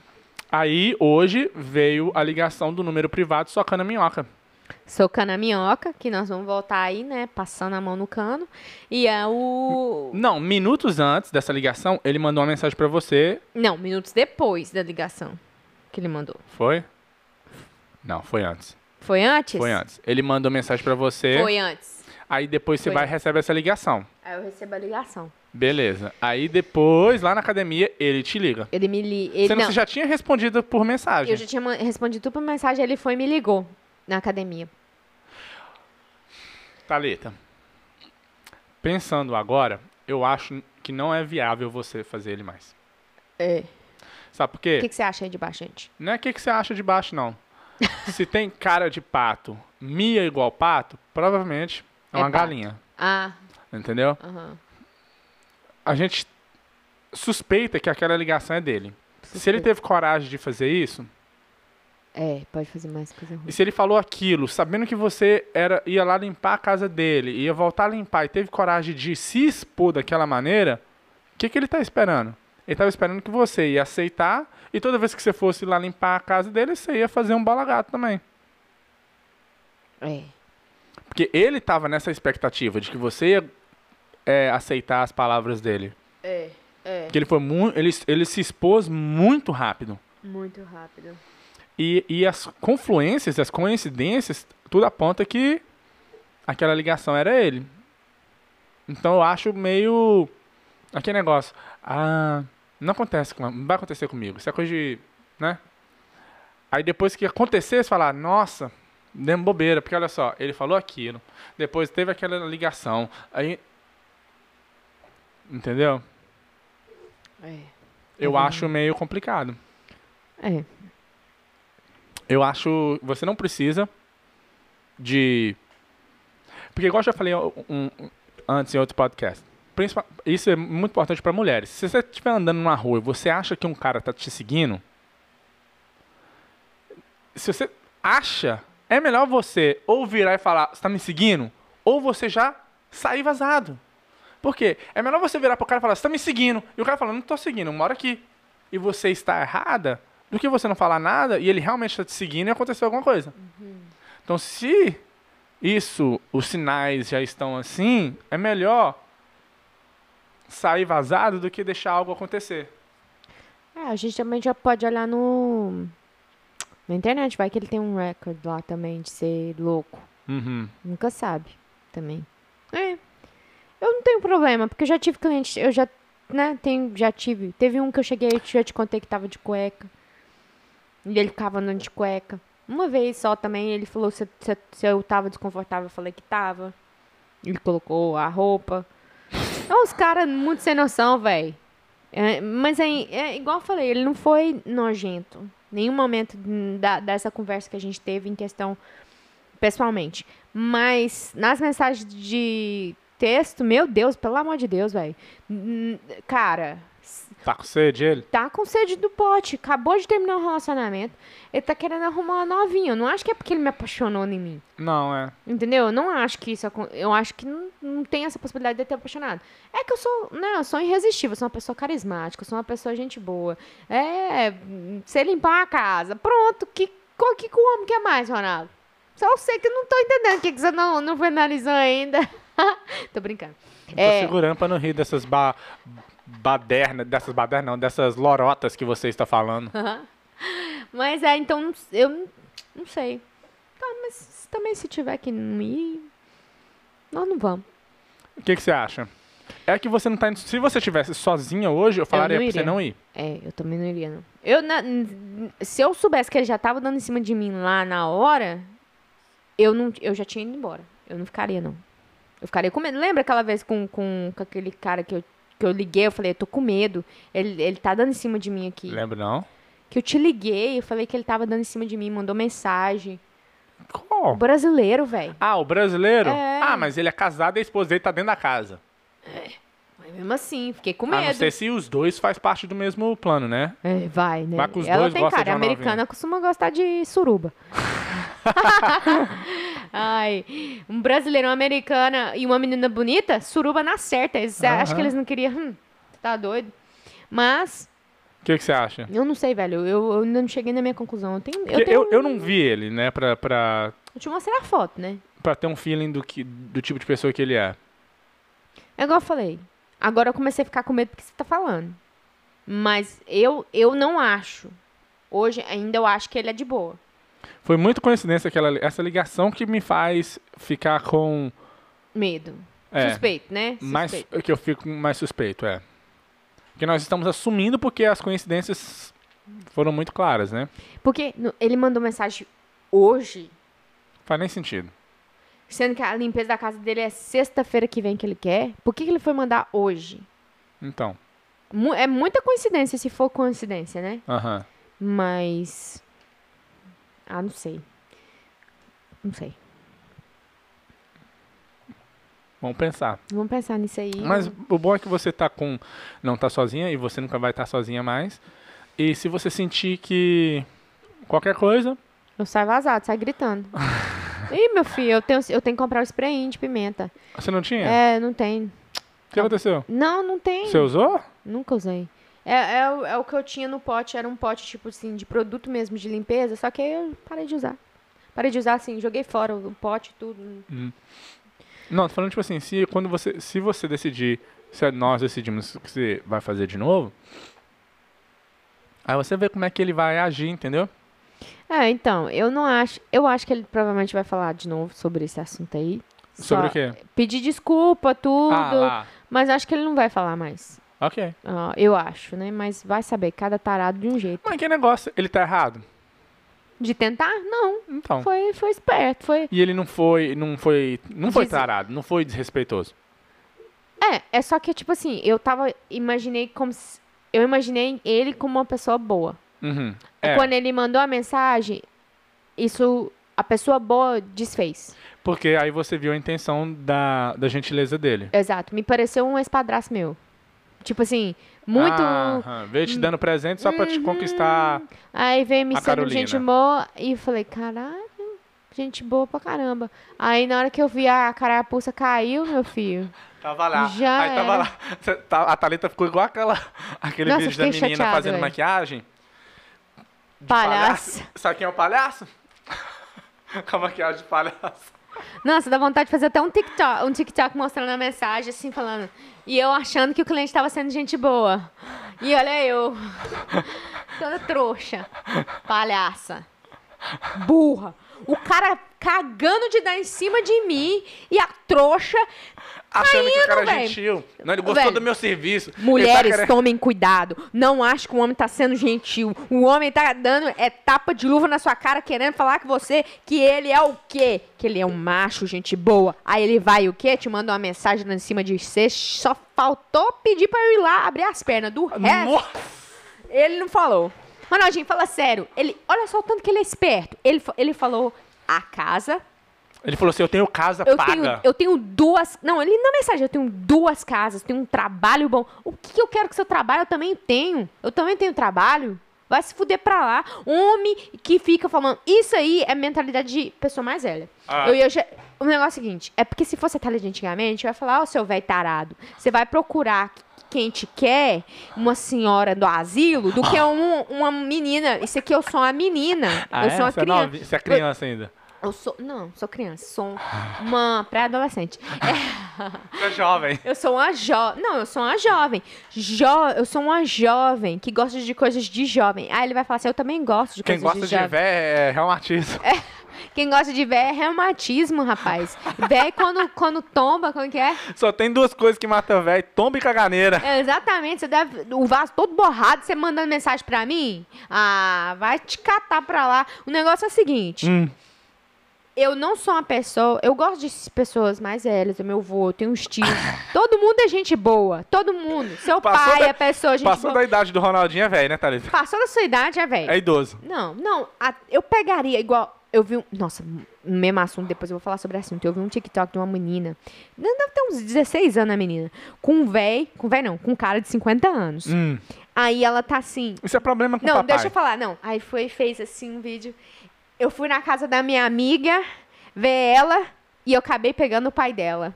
aí hoje veio a ligação do número privado socando a minhoca. Socando a minhoca, que nós vamos voltar aí, né? Passando a mão no cano. E é o. Não, minutos antes dessa ligação, ele mandou uma mensagem pra você. Não, minutos depois da ligação que ele mandou. Foi? Não, foi antes. Foi antes? Foi antes. Ele mandou mensagem pra você. Foi antes. Aí depois você Foi. vai e recebe essa ligação. Aí eu recebo a ligação. Beleza. Aí depois, lá na academia, ele te liga. Ele me li... ele Você, não, já tinha respondido por mensagem. Eu já tinha respondido tudo por mensagem, ele foi e me ligou na academia. Thalita, pensando agora, eu acho que não é viável você fazer ele mais. É. Sabe por O quê? que, que você acha aí de bastante? Não é o que, que você acha de baixo, não. (laughs) Se tem cara de pato, mia igual pato, provavelmente é É uma pato. galinha. Ah, Entendeu? aham. A gente suspeita que aquela ligação é dele. Se ele Suspeita. teve coragem de fazer isso, É, pode fazer mais coisa ruim. e se ele falou aquilo, sabendo que você era ia lá limpar a casa dele, ia voltar a limpar e teve coragem de se expor daquela maneira, o que, que ele tá esperando? Ele estava esperando que você ia aceitar e toda vez que você fosse lá limpar a casa dele, você ia fazer um bola gato também. É. Porque ele estava nessa expectativa de que você ia é, aceitar as palavras dele. É, é. Porque ele foi muito. Ele, ele se expôs muito rápido. Muito rápido. E, e as confluências, as coincidências, tudo aponta que aquela ligação era ele. Então eu acho meio. Aquele negócio. Ah, não acontece com, não vai acontecer comigo. Isso é coisa de. né? Aí depois que acontecer, você falar, nossa, deu bobeira, porque olha só, ele falou aquilo. Depois teve aquela ligação. Aí. Entendeu? É. Eu Uhum. acho meio complicado. É. Eu acho. Você não precisa de. Porque, igual eu já falei um- um- antes em outro podcast, principal- isso é muito importante para mulheres. Se você estiver andando numa rua e você acha que um cara tá te seguindo, se você acha, é melhor você ou virar e falar, você tá me seguindo, ou você já sair vazado. Por quê? É melhor você virar pro cara e falar, você tá me seguindo, e o cara falando, não tô seguindo, mora aqui. E você está errada, do que você não falar nada e ele realmente está te seguindo e aconteceu alguma coisa. Então, se isso, os sinais já estão assim, é melhor sair vazado do que deixar algo acontecer. É, a gente também já pode olhar no. Na internet, vai que ele tem um recorde lá também de ser louco. Uhum. Nunca sabe também. É. Eu não tenho problema, porque eu já tive cliente, eu já, né, tenho, já tive. Teve um que eu cheguei, eu já te contei que tava de cueca. E ele ficava andando de cueca. Uma vez só também, ele falou se, se, se eu tava desconfortável, eu falei que tava. Ele colocou a roupa. Então, os caras muito sem noção, velho. mas é, é igual eu falei, ele não foi nojento. Nenhum momento da, dessa conversa que a gente teve em questão pessoalmente. Mas nas mensagens de texto, meu Deus, pelo amor de Deus, velho. Cara, Tá com sede ele? tá com sede do pote. Acabou de terminar um relacionamento. Ele tá querendo arrumar uma novinha. Eu não acho que é porque ele me apaixonou em mim. Não, é. Entendeu? Eu não acho que isso Eu acho que não, não tem essa possibilidade de eu ter apaixonado. É que eu sou, né, eu sou irresistível, eu sou uma pessoa carismática, eu sou uma pessoa gente boa. É, você limpar a casa. Pronto, que que que o homem quer mais, Ronaldo? Só eu sei que eu não tô entendendo o que, que você não, não finalizou ainda. (laughs) (laughs) tô brincando. Eu Tô É, segurando pra não rir dessas ba badernas, dessas badernas não, dessas lorotas que você está falando. mas é, então eu não, sei. Tá, mas também se tiver que não ir, nós não vamos. O que, que você acha? É que você não tá indo. Se você estivesse sozinha hoje, eu falaria não pra você não ir. É, eu também não iria, não. Eu, na- se eu soubesse que ele já tava dando em cima de mim lá na hora, eu, não, eu já tinha ido embora. Eu não ficaria, não. Eu ficaria com medo. Lembra aquela vez com, com, com aquele cara que eu, que eu liguei? Eu falei, eu tô com medo. Ele, ele tá dando em cima de mim aqui. Lembra não? Que eu te liguei, eu falei que ele tava dando em cima de mim, mandou mensagem. O Qual? brasileiro, velho. Ah, o brasileiro? É. Ah, mas ele é casado e a esposa dele tá dentro da casa. Mas mesmo assim, fiquei com A não medo. ser se os dois faz parte do mesmo plano, né? É, vai, né? Vai que os Ela dois tem cara, de uma americana costuma gostar de suruba. (laughs) Ai, um brasileiro, uma americana e uma menina bonita, suruba na certa. Eles acham que Aham. eles não queriam. Hum, tá doido. Mas, O que, que você acha? eu não sei, velho. Eu, eu ainda não cheguei na minha conclusão. Eu tenho. Eu, tenho eu, eu não vi ele, né, pra, pra, eu te mostrei a foto, né? pra ter um feeling do, que, do tipo de pessoa que ele é. É igual eu falei. Agora eu comecei a ficar com medo do que você tá falando. Mas eu, eu não acho. Hoje ainda eu acho que ele é de boa. Foi muito coincidência aquela, essa ligação que me faz ficar com. Medo. É, Suspeito, né? mais, Suspeito. que eu fico mais suspeito, é. Que nós estamos assumindo porque as coincidências foram muito claras, né? Porque ele mandou mensagem hoje, Faz nem sentido. sendo que a limpeza da casa dele é sexta-feira que vem que ele quer. Por que, que ele foi mandar hoje? Então. É muita coincidência, se for coincidência, né? Aham. Mas. Ah, não sei. Não sei. Vamos pensar. Vamos pensar nisso aí. Mas o bom é que você tá com. Não tá sozinha e você nunca vai estar sozinha mais. E se você sentir que. Qualquer coisa. Eu saio vazado, saio gritando. (laughs) Ih, meu filho, eu tenho, eu tenho que comprar o spray de pimenta. Você não tinha? É, não tem. O que aconteceu? Não, não tem. Você usou? Nunca usei. É, é, o- é o que eu tinha no pote, era um pote, tipo assim, de produto mesmo de limpeza, só que aí eu parei de usar. Parei de usar assim, joguei fora o pote, tudo. Não, tô falando tipo assim, se quando você. Se você decidir. Se nós decidimos que você vai fazer de novo. Aí você vê como é que ele vai agir, entendeu? É, então, eu não acho. Eu acho que ele provavelmente vai falar de novo sobre esse assunto aí. Sobre o quê? Pedir desculpa, tudo. Ah. Mas acho que ele não vai falar mais. Ok. Ah, eu acho, né? Mas vai saber, cada tarado de um jeito. Mas que negócio? Ele tá errado? De tentar? Não. Então. Foi, foi esperto. Foi. E ele não foi. Não foi. Não foi Diz- tarado, não foi desrespeitoso. É, é só que, tipo assim, eu tava. Imaginei como. se- eu imaginei ele como uma pessoa boa. Uhum. E É, Quando ele mandou a mensagem, isso. A pessoa boa desfez. porque aí você viu a intenção da, da gentileza dele. Exato. Me pareceu um espadraço meu. Tipo assim, muito. Aham, Veio te dando presente só pra te conquistar. Aí veio me A sendo gente boa e falei, caralho, gente boa pra caramba. Aí na hora que eu vi a carapuça caiu, meu filho. Tava lá. Já aí tava era. lá. Cê tá- a Thalita ficou igual aquela, aquele Nossa, vídeo da menina chateada, fazendo velho. maquiagem. De Palhaço. Sabe quem é o palhaço? (laughs) Com a maquiagem de palhaço. Nossa, dá vontade de fazer até um TikTok, um TikTok mostrando a mensagem, assim, falando. E eu achando que o cliente tava sendo gente boa. E olha eu. (laughs) Toda trouxa. Palhaça. Burra. O cara cagando de dar em cima de mim e a trouxa. Achando que o cara é véi. gentil. Não, ele gostou Velho, do meu serviço. Tá Mulheres, querendo- tomem cuidado. Não acho que o homem tá sendo gentil. O homem tá dando é tapa de luva na sua cara, querendo falar com você que ele é o quê? Que ele é um macho, gente boa. Aí ele vai o quê? Te manda uma mensagem lá em cima de você. Só faltou pedir pra eu ir lá abrir as pernas. Do resto, Nossa! ele não falou. Ronaldinho, fala sério. Ele, olha só o tanto que ele é esperto. Ele, ele falou a casa. Ele falou assim: eu tenho casa Eu paga. tenho, eu tenho duas. Não, ele na mensagem, eu tenho duas casas, tenho um trabalho bom. O que eu quero que seu trabalho? Eu também tenho. Eu também tenho trabalho. Vai se fuder pra lá. Homem que fica falando. Isso aí é mentalidade de pessoa mais velha. Ah. Eu ia já- O negócio é o seguinte: é porque se fosse até antigamente, eu ia falar, ó, seu velho tarado. Você vai procurar quem te quer, uma senhora do asilo, do que um- uma menina. Isso aqui eu sou uma menina. Ah, eu é? sou uma Você é criança. novi- Você é criança ainda. Eu sou. Não, sou criança. Sou uma pré-adolescente. (laughs) É jovem. Eu sou uma jovem. Não, eu sou uma jovem. Jo... Eu sou uma jovem que gosta de coisas de jovem. Aí ele vai falar assim: eu também gosto de Quem coisas gosta de de jovem. ver é reumatismo. Quem gosta de ver é reumatismo, rapaz. (laughs) Véi quando, quando tomba, como que é? Só tem duas coisas que matam velho: tomba e caganeira. É, Exatamente, você deve. O vaso todo borrado, você mandando mensagem pra mim? Ah, vai te catar pra lá. O negócio é o seguinte. Hum. Eu não sou uma pessoa. Eu gosto de pessoas mais velhas. Meu avô, eu tenho uns (laughs) tios. todo mundo é gente boa. Todo mundo. Seu Passou pai da- é pessoa, gente Passou boa. da idade do Ronaldinho, é velho, né, Thalita? Passou da sua idade, é velho. É idoso. Não, não. a- eu pegaria igual. Eu vi um. Nossa, no mesmo assunto, depois eu vou falar sobre o assunto. Eu vi um TikTok de uma menina. Deve ter uns 16 anos a menina. Com um véi. Com véi não, com um cara de 50 anos. Hum. Aí ela tá assim. Isso é problema com o Não, papai. deixa eu falar, não. Aí foi, fez assim um vídeo. Eu fui na casa da minha amiga ver ela e eu acabei pegando o pai dela.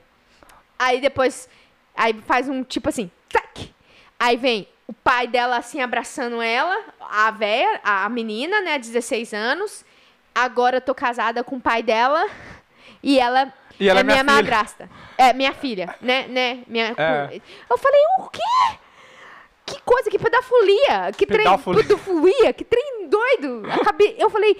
Aí depois, aí faz um tipo assim, tac. Aí vem o pai dela assim abraçando ela, a véia, a menina, né, 16 anos. Agora eu tô casada com o pai dela e ela, E ela é é minha minha madrasta. É, minha filha, né, né, minha... É. Eu falei, o quê? Que coisa, que pedofilia, que trem, Pedofilia. pedofilia, que trem doido. Acabei, eu falei,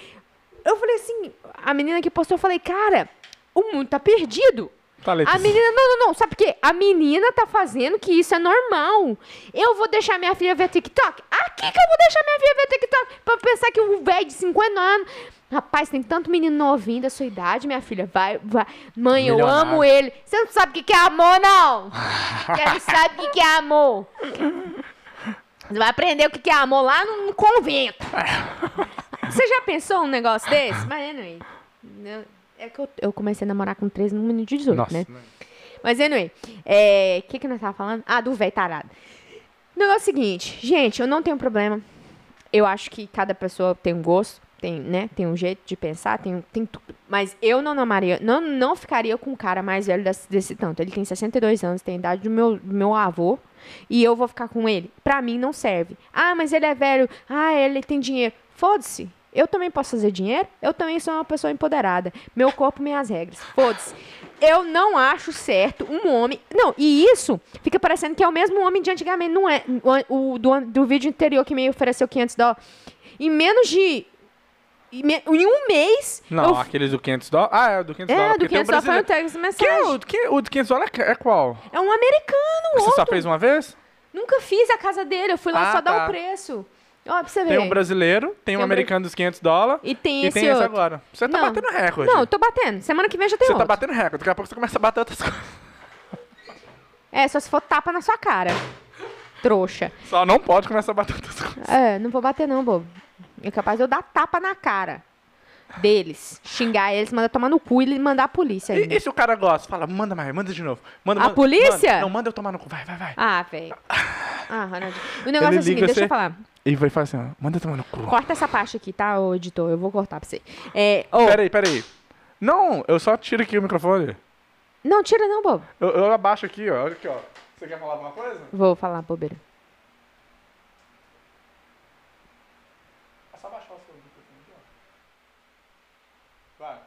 eu falei assim, a menina que postou, eu falei, cara, o mundo tá perdido. Thalita, A menina, não, não, não, sabe por quê? A menina tá fazendo que isso é normal. Eu vou deixar minha filha ver TikTok? que, que eu vou deixar minha filha ver TikTok? Pra pensar que o velho de 50 anos. Rapaz, tem tanto menino novinho da sua idade, minha filha. Vai, vai. Mãe, eu Milionário. amo ele. Você não sabe o que é amor, não. (laughs) Você não sabe o que é amor. Você vai aprender o que é amor lá no, convento. (laughs) Você já pensou um negócio desse? Mas, anyway. não- É que eu, eu comecei a namorar com 13 no menino de 18, Nossa. né? Mas, anyway. É. O que que nós tava falando? Ah, do velho tarado. O negócio é o seguinte. Gente, eu não tenho problema. Eu acho que cada pessoa tem um gosto, tem, né? Tem um jeito de pensar, tem, tem tudo. Mas eu não namaria, não, não ficaria com um cara mais velho desse, desse tanto. Ele tem 62 anos, tem a idade do meu, do meu avô. E eu vou ficar com ele. Pra mim não serve. Ah, mas ele é velho. Ah, ele tem dinheiro. Foda-se. Eu também posso fazer dinheiro. Eu também sou uma pessoa empoderada. Meu corpo, minhas regras. Foda-se. Eu não acho certo um homem. Não, e isso fica parecendo que é o mesmo homem de antigamente. Não é. O, do, do vídeo anterior que me ofereceu 500 dólares. Em menos de. Em, me- em um mês. Não, eu, aqueles do 500 dólares. Ah, é, o do 500 é, dólares. do porque tem 500 dólares foi um brasileiro. texto Que é mensagem. o, que, o do 500 dólares é é qual? É um americano, Você outro. só fez uma vez? Nunca fiz a casa dele. Eu fui lá Ah, só dar tá. o preço. Ó, pra você ver. Tem um brasileiro, tem um um americano dos 500 dólares E tem e esse tem esse agora. Você tá Não. batendo recorde. Não, eu tô batendo. Semana que vem já tem Você tá outro. batendo recorde. Daqui a pouco você começa a bater outras (laughs) coisas. É, só se for tapa na sua cara. Trouxa. Só não pode começar a bater outras coisas. É, não vou bater não, bobo. É capaz de eu dar tapa na cara deles. Xingar eles, mandar tomar no cu e mandar a polícia ainda. E, se o cara gosta? Fala, manda mais, manda de novo. Manda, A manda- polícia? manda. não, manda eu tomar no cu. Vai, vai, vai. Ah, velho. Ah, Ronaldinho. O negócio Ele é o seguinte, deixa eu falar. E vai falar assim, ó, manda eu tomar no cu. Corta essa parte aqui, tá, ô editor? Eu vou cortar pra você. É, ô, Peraí, peraí. Não, eu só tiro aqui o microfone. Não, tira não, bobo. Eu, eu abaixo aqui, ó. Olha aqui, ó. Você quer falar alguma coisa? Vou falar bobeira. É só baixar o seu microfone aqui, ó. Vai.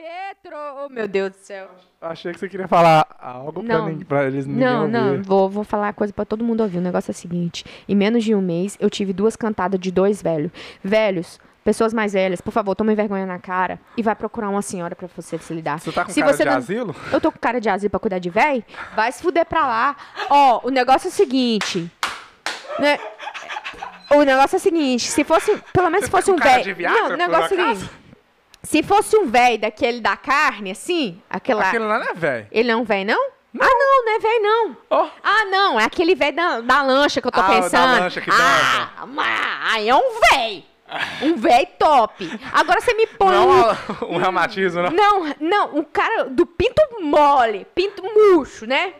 Betro! Oh, meu Deus do céu. Achei que você queria falar algo pra, Não. nin- pra eles ninguém Não, ouvir. não, vou, vou falar uma coisa pra todo mundo ouvir. O negócio é o seguinte: em menos de um mês, eu tive duas cantadas de dois velhos. Velhos, pessoas mais velhas, por favor, tomem vergonha na cara e vai procurar uma senhora pra você se lidar. Você tá com Se cara de não- asilo? Eu tô com cara de asilo pra cuidar de véi? Vai se fuder pra lá. Ó, o negócio é o seguinte. Né? O negócio é o seguinte, se fosse, pelo menos se Você tá fosse um velho. Não, o negócio é o seguinte. Se fosse um velho daquele da carne, assim, aquele lá. Aquele lá não é velho. Ele não vem, não? Ah, não, não é velho, não. Ó, Ah, não, é aquele velho da, da lancha que eu tô Ah, o da pensando. lancha que ah, mas aí é um velho. Um velho top. Agora você me põe não um... é (laughs) um reumatismo, não. Não, não, um cara do pinto mole, pinto murcho, né?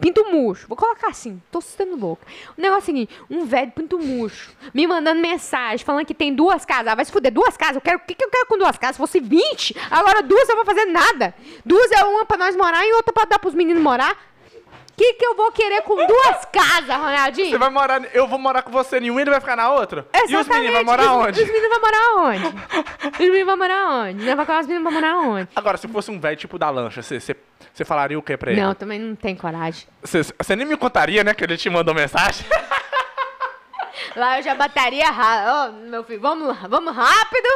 Pinto murcho. Vou colocar assim, tô sendo louca. O negócio é o seguinte, um velho pinto murcho me mandando mensagem falando que tem duas casas. Ah, vai se fuder, duas casas? Eu quero, o que, que eu quero com duas casas? Se fosse 20, agora duas eu vou fazer nada. Duas é uma pra nós morar e outra pra dar pros meninos morar. O que, que eu vou querer com duas casas, Ronaldinho? Você vai morar. Eu vou morar com você em uma e ele vai ficar na outra? E os meninos vão morar onde? Os meninos vão morar onde? (laughs) Os meninos vão morar onde? Não os meninos vão morar onde? Agora, se fosse um velho tipo da lancha, você, você, você falaria o que pra ele? Não, também não tem coragem. Você, você nem me contaria, né, que ele te mandou mensagem? (laughs) Lá eu já bateria rápido. Ô, meu filho, vamos lá, vamos rápido.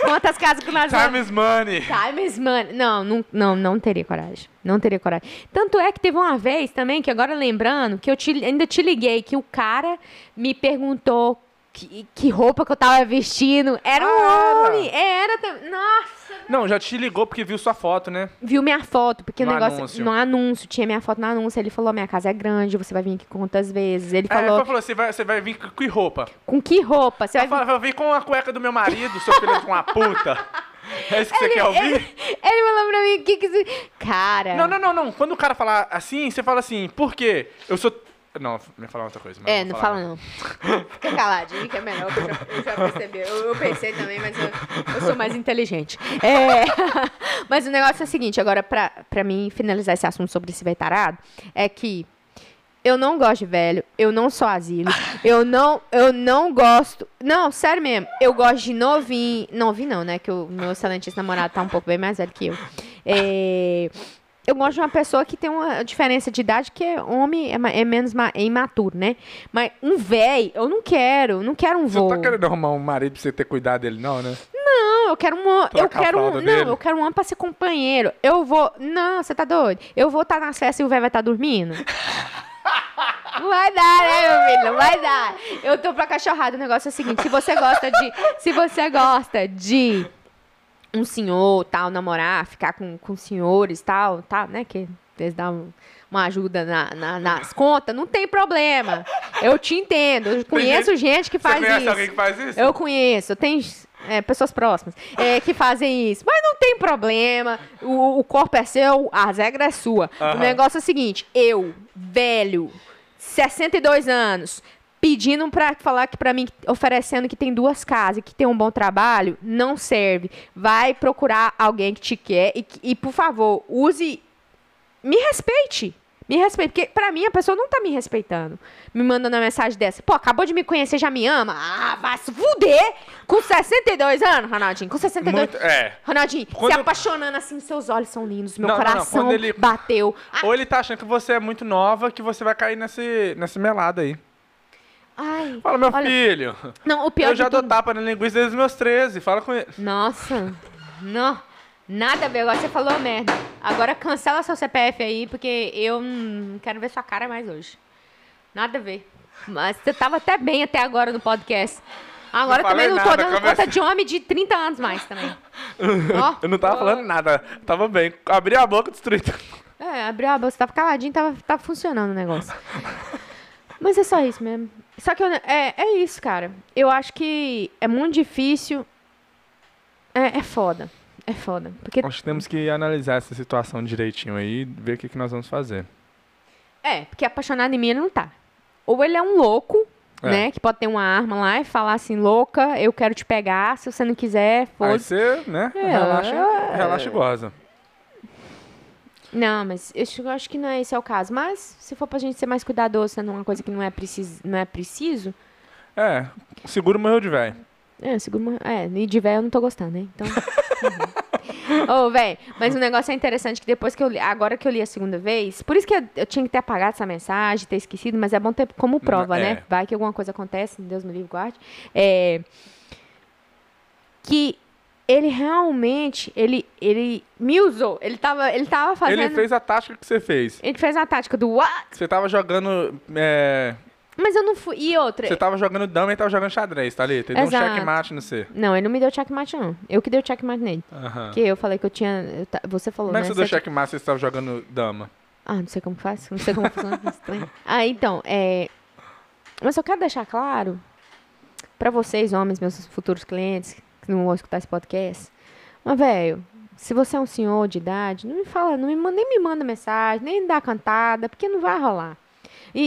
Quantas casas que nós Time vamos... is money. Time is money. Não, não, não, não teria coragem. Não teria coragem. Tanto é que teve uma vez também, que agora lembrando, que eu te- ainda te liguei, que o cara me perguntou que, que roupa que eu tava vestindo. Era um Ah, homem. Era também. Nossa. Não, já te ligou porque viu sua foto, né? Viu minha foto, porque No o negócio. anúncio. No anúncio, tinha minha foto no anúncio. Ele falou: minha casa é grande, você vai vir aqui quantas vezes? Ele É, falou: ele falou, você vai, você vai vir com que roupa? com que roupa? Você vai Ela vir falou, eu vim com a cueca do meu marido, seu filho de uma puta. (laughs) É isso que você quer ouvir? Ele, ele falou pra mim, o que que você... Cara... Não, não, não, não. Quando o cara falar assim, você fala assim, por quê? Eu sou. Não, me falar outra coisa. É, não fala não. Fica caladinho, que é melhor, eu já, eu já percebi. Eu, eu pensei também, mas eu, eu sou mais inteligente. É, (laughs) mas o negócio é o seguinte, agora, pra, pra mim finalizar esse assunto sobre esse vetarado, é que eu não gosto de velho, eu não sou asilo, eu não, eu não gosto... Não, sério mesmo, eu gosto de novinho... Novinho não, né, que o meu excelentíssimo namorado tá um pouco bem mais velho que eu. É... Eu gosto de uma pessoa que tem uma diferença de idade que é homem, é, é menos é imaturo, né? Mas um velho, eu não quero, não quero um Você vô. não tá querendo arrumar um marido pra você ter cuidado dele, não, né? Não, eu quero um. Eu quero um. Não, dele. eu quero um homem pra ser companheiro. Eu vou. Não, você tá doido? Eu vou estar nas festas e o velho vai estar dormindo? Não (laughs) vai dar, né, meu filho? Não vai dar. Eu tô pra cachorrada. O negócio é o seguinte: se você gosta de. Se você gosta de um senhor, tal, namorar, ficar com, com senhores, tal, tal, né? Que eles dão uma ajuda na- na- nas contas, não tem problema. Eu te entendo. Eu conheço gente que faz Você conhece isso. alguém que faz isso? Eu conheço, tem é, pessoas próximas é, que fazem isso. Mas não tem problema. O, o corpo é seu, as regras é sua. O Aham. negócio é o seguinte: eu, velho, 62 anos, pedindo pra falar que pra mim, oferecendo que tem duas casas e que tem um bom trabalho, não serve. Vai procurar alguém que te quer e, e por favor, use. Me respeite. Me respeite, porque pra mim a pessoa não tá me respeitando. Me mandando uma mensagem dessa. Pô, acabou de me conhecer, já me ama? Ah, vai se fuder! Com 62 anos, Ronaldinho. Com 62 Muito, é. Ronaldinho, Quando- se apaixonando assim, seus olhos são lindos, meu Não, não, não, coração quando ele- bateu. Ah, Ou ele tá achando que você é muito nova, que você vai cair nesse, nesse melado aí. Ai. Fala, meu Olha, filho. Não, o pior Eu já dou tudo... tapa na linguiça desde os meus 13. Fala com ele. Nossa, não, nada a ver. Agora você falou merda. Agora cancela seu CPF aí, porque eu não quero ver sua cara mais hoje. Nada a ver. Mas você tava até bem até agora no podcast. Agora Não também não tô nada, dando conta de homem de 30 anos mais também. (laughs) Ó, Eu não tava ó. falando nada. Tava bem. Abri a boca, destruí tudo. É, abriu a bolsa, tava caladinho, tava, tava funcionando o negócio. Mas é só isso mesmo. Só que eu, é, é isso, cara. Eu acho que é muito difícil. É, é foda. É foda. Porque Nós temos que analisar essa situação direitinho aí e ver o que, que nós vamos fazer. É, porque apaixonado em mim ele não tá. Ou ele é um louco, É. né? Que pode ter uma arma lá e falar assim, louca, eu quero te pegar, se você não quiser, Aí foda-se. você, né, É, relaxa, é. relaxa e goza. Não, mas eu acho- que não é esse é o caso. Mas se for pra gente ser mais cuidadoso, sendo uma coisa que não é preciso, não é preciso É, seguro morreu de velho. é, seguro, uma- é, e de véio eu não tô gostando, né? Então. uhum. (laughs) Ô, velho, mas o negócio é interessante que depois que eu li, agora que eu li a segunda vez, por isso que eu, eu tinha que ter apagado essa mensagem, ter esquecido, mas é bom ter como prova, é. né? Vai que alguma coisa acontece, Deus me livre, guarde. É, que ele realmente, ele, ele me usou. Ele tava, ele tava fazendo. Ele fez a tática que você fez. Ele fez a tática do what? Você tava jogando. é, Mas eu não fui. E outra. você tava jogando dama e tava jogando xadrez, tá ali? Ele deu um Exato. checkmate no você. Não, ele não me deu checkmate, não. Eu que dei o checkmate nele. Aham. Porque eu falei que eu tinha. eu ta- você falou, Como é que né? você deu Sete- checkmate se você tava jogando dama? Ah, não sei como faz. Não sei como funciona. (laughs) Ah, então, é. Mas eu quero deixar claro pra vocês, homens, meus futuros clientes, que não vão escutar esse podcast. Mas, velho, se você é um senhor de idade, não me fala, não me manda, nem me manda mensagem, nem dá cantada, porque não vai rolar. E,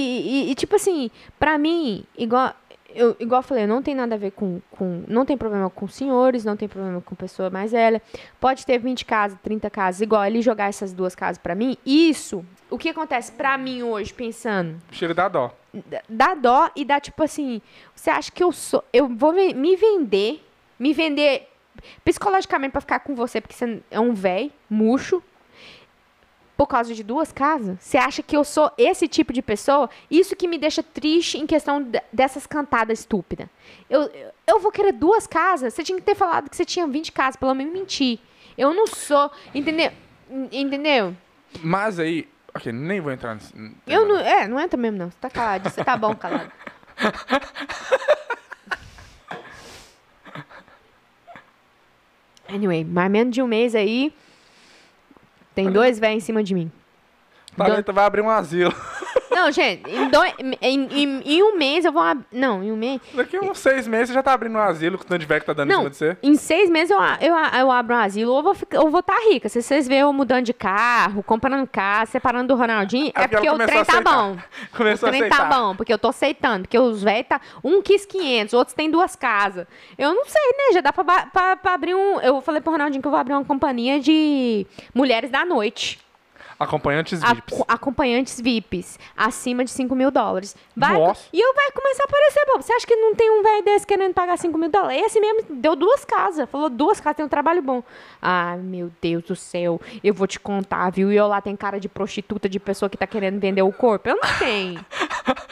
e- e, tipo assim, pra mim, igual. Eu, igual eu falei, não tem nada a ver com, com. Não tem problema com senhores, não tem problema com pessoa mais velha. Pode ter 20 casas, 30 casas, igual ele jogar essas duas casas pra mim. Isso, o que acontece pra mim hoje, pensando, Cheiro da dó. dá- dá dó e dá tipo assim, você acha que eu sou, eu vou me vender, me vender psicologicamente pra ficar com você porque você é um véi, murcho, por causa de duas casas? Você acha que eu sou esse tipo de pessoa? Isso que me deixa triste em questão de- dessas cantadas estúpidas. Eu, eu- eu vou querer duas casas? Você tinha que ter falado que você tinha 20 casas, pelo menos mentir. Eu não sou, entendeu? Entendeu? Mas aí. Ok, nem vou entrar nesse. Eu não, é, não entra mesmo não. Você tá calado, você tá bom calado. (laughs) Anyway, mais menos de um mês aí, tem dois velhos em cima de mim. Talenta vai abrir um asilo. Não, gente, em, dois- em- em- em um mês eu vou... ab- Não, em um mês... Daqui uns seis meses você já tá abrindo um asilo com o tanto de velho que tá dando em Não, cima de você. em seis meses eu, eu, eu abro um asilo ou vou ficar- ou vou estar rica. Se vocês verem eu mudando de carro, comprando casa, separando do Ronaldinho, é, É porque o trem tá bom. (laughs) Começou o a trem tá bom, porque eu tô aceitando. Porque os velhos tá. Um quis 500, outros tem duas casas. Eu não sei, né? Já dá pra, pra, pra abrir um. Eu falei pro Ronaldinho que eu vou abrir uma companhia de mulheres da noite. Acompanhantes A- VIPs. acompanhantes VIPs, acima de 5 mil dólares. Vai, Nossa. E eu vai começar a aparecer, pô. Você acha que não tem um velho desse querendo pagar 5 mil dólares? Esse mesmo deu duas casas. Falou duas casas, tem um trabalho bom. Ai, meu Deus do céu. Eu vou te contar, viu? E eu lá tem cara de prostituta, de pessoa que tá querendo vender o corpo. Eu não tenho.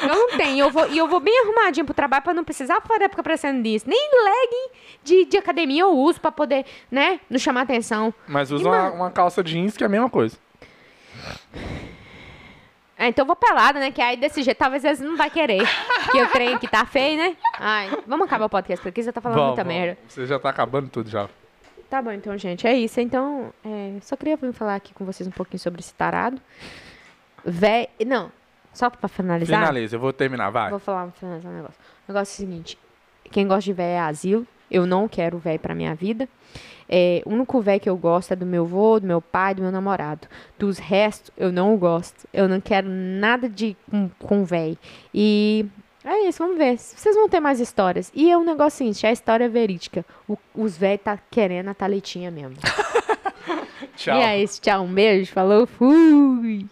Eu não tenho. Eu vou, e eu vou bem arrumadinho pro trabalho pra não precisar fora ficar parecendo disso. Nem legging de, de academia eu uso pra poder, né, não chamar atenção. Mas usa E, uma, mano- uma calça jeans que é a mesma coisa. Ah, então vou pelada, né? Que aí desse jeito talvez eles não vai querer. que eu treino que tá feio, né? Ai, vamos acabar o podcast, porque você tá falando Vamos, muita vamos. merda. Você já tá acabando tudo já. Tá bom, então, gente, é isso. Então, é, só queria vir falar aqui com vocês um pouquinho sobre esse tarado. Vé... Não, só pra finalizar. Finaliza, eu vou terminar, vai. Vou falar, finalizar um negócio. O negócio é o seguinte: quem gosta de véio é asilo. Eu não quero véio pra minha vida. É, o único véio que eu gosto é do meu avô, do meu pai, do meu namorado. Dos restos, eu não gosto. Eu não quero nada de com, com. E é isso, vamos ver. Vocês vão ter mais histórias. E é um negócio seguinte: a história é verídica. O- os véios tá querendo a Taletinha mesmo. (laughs) Tchau. E é isso, tchau, um beijo, falou, fui!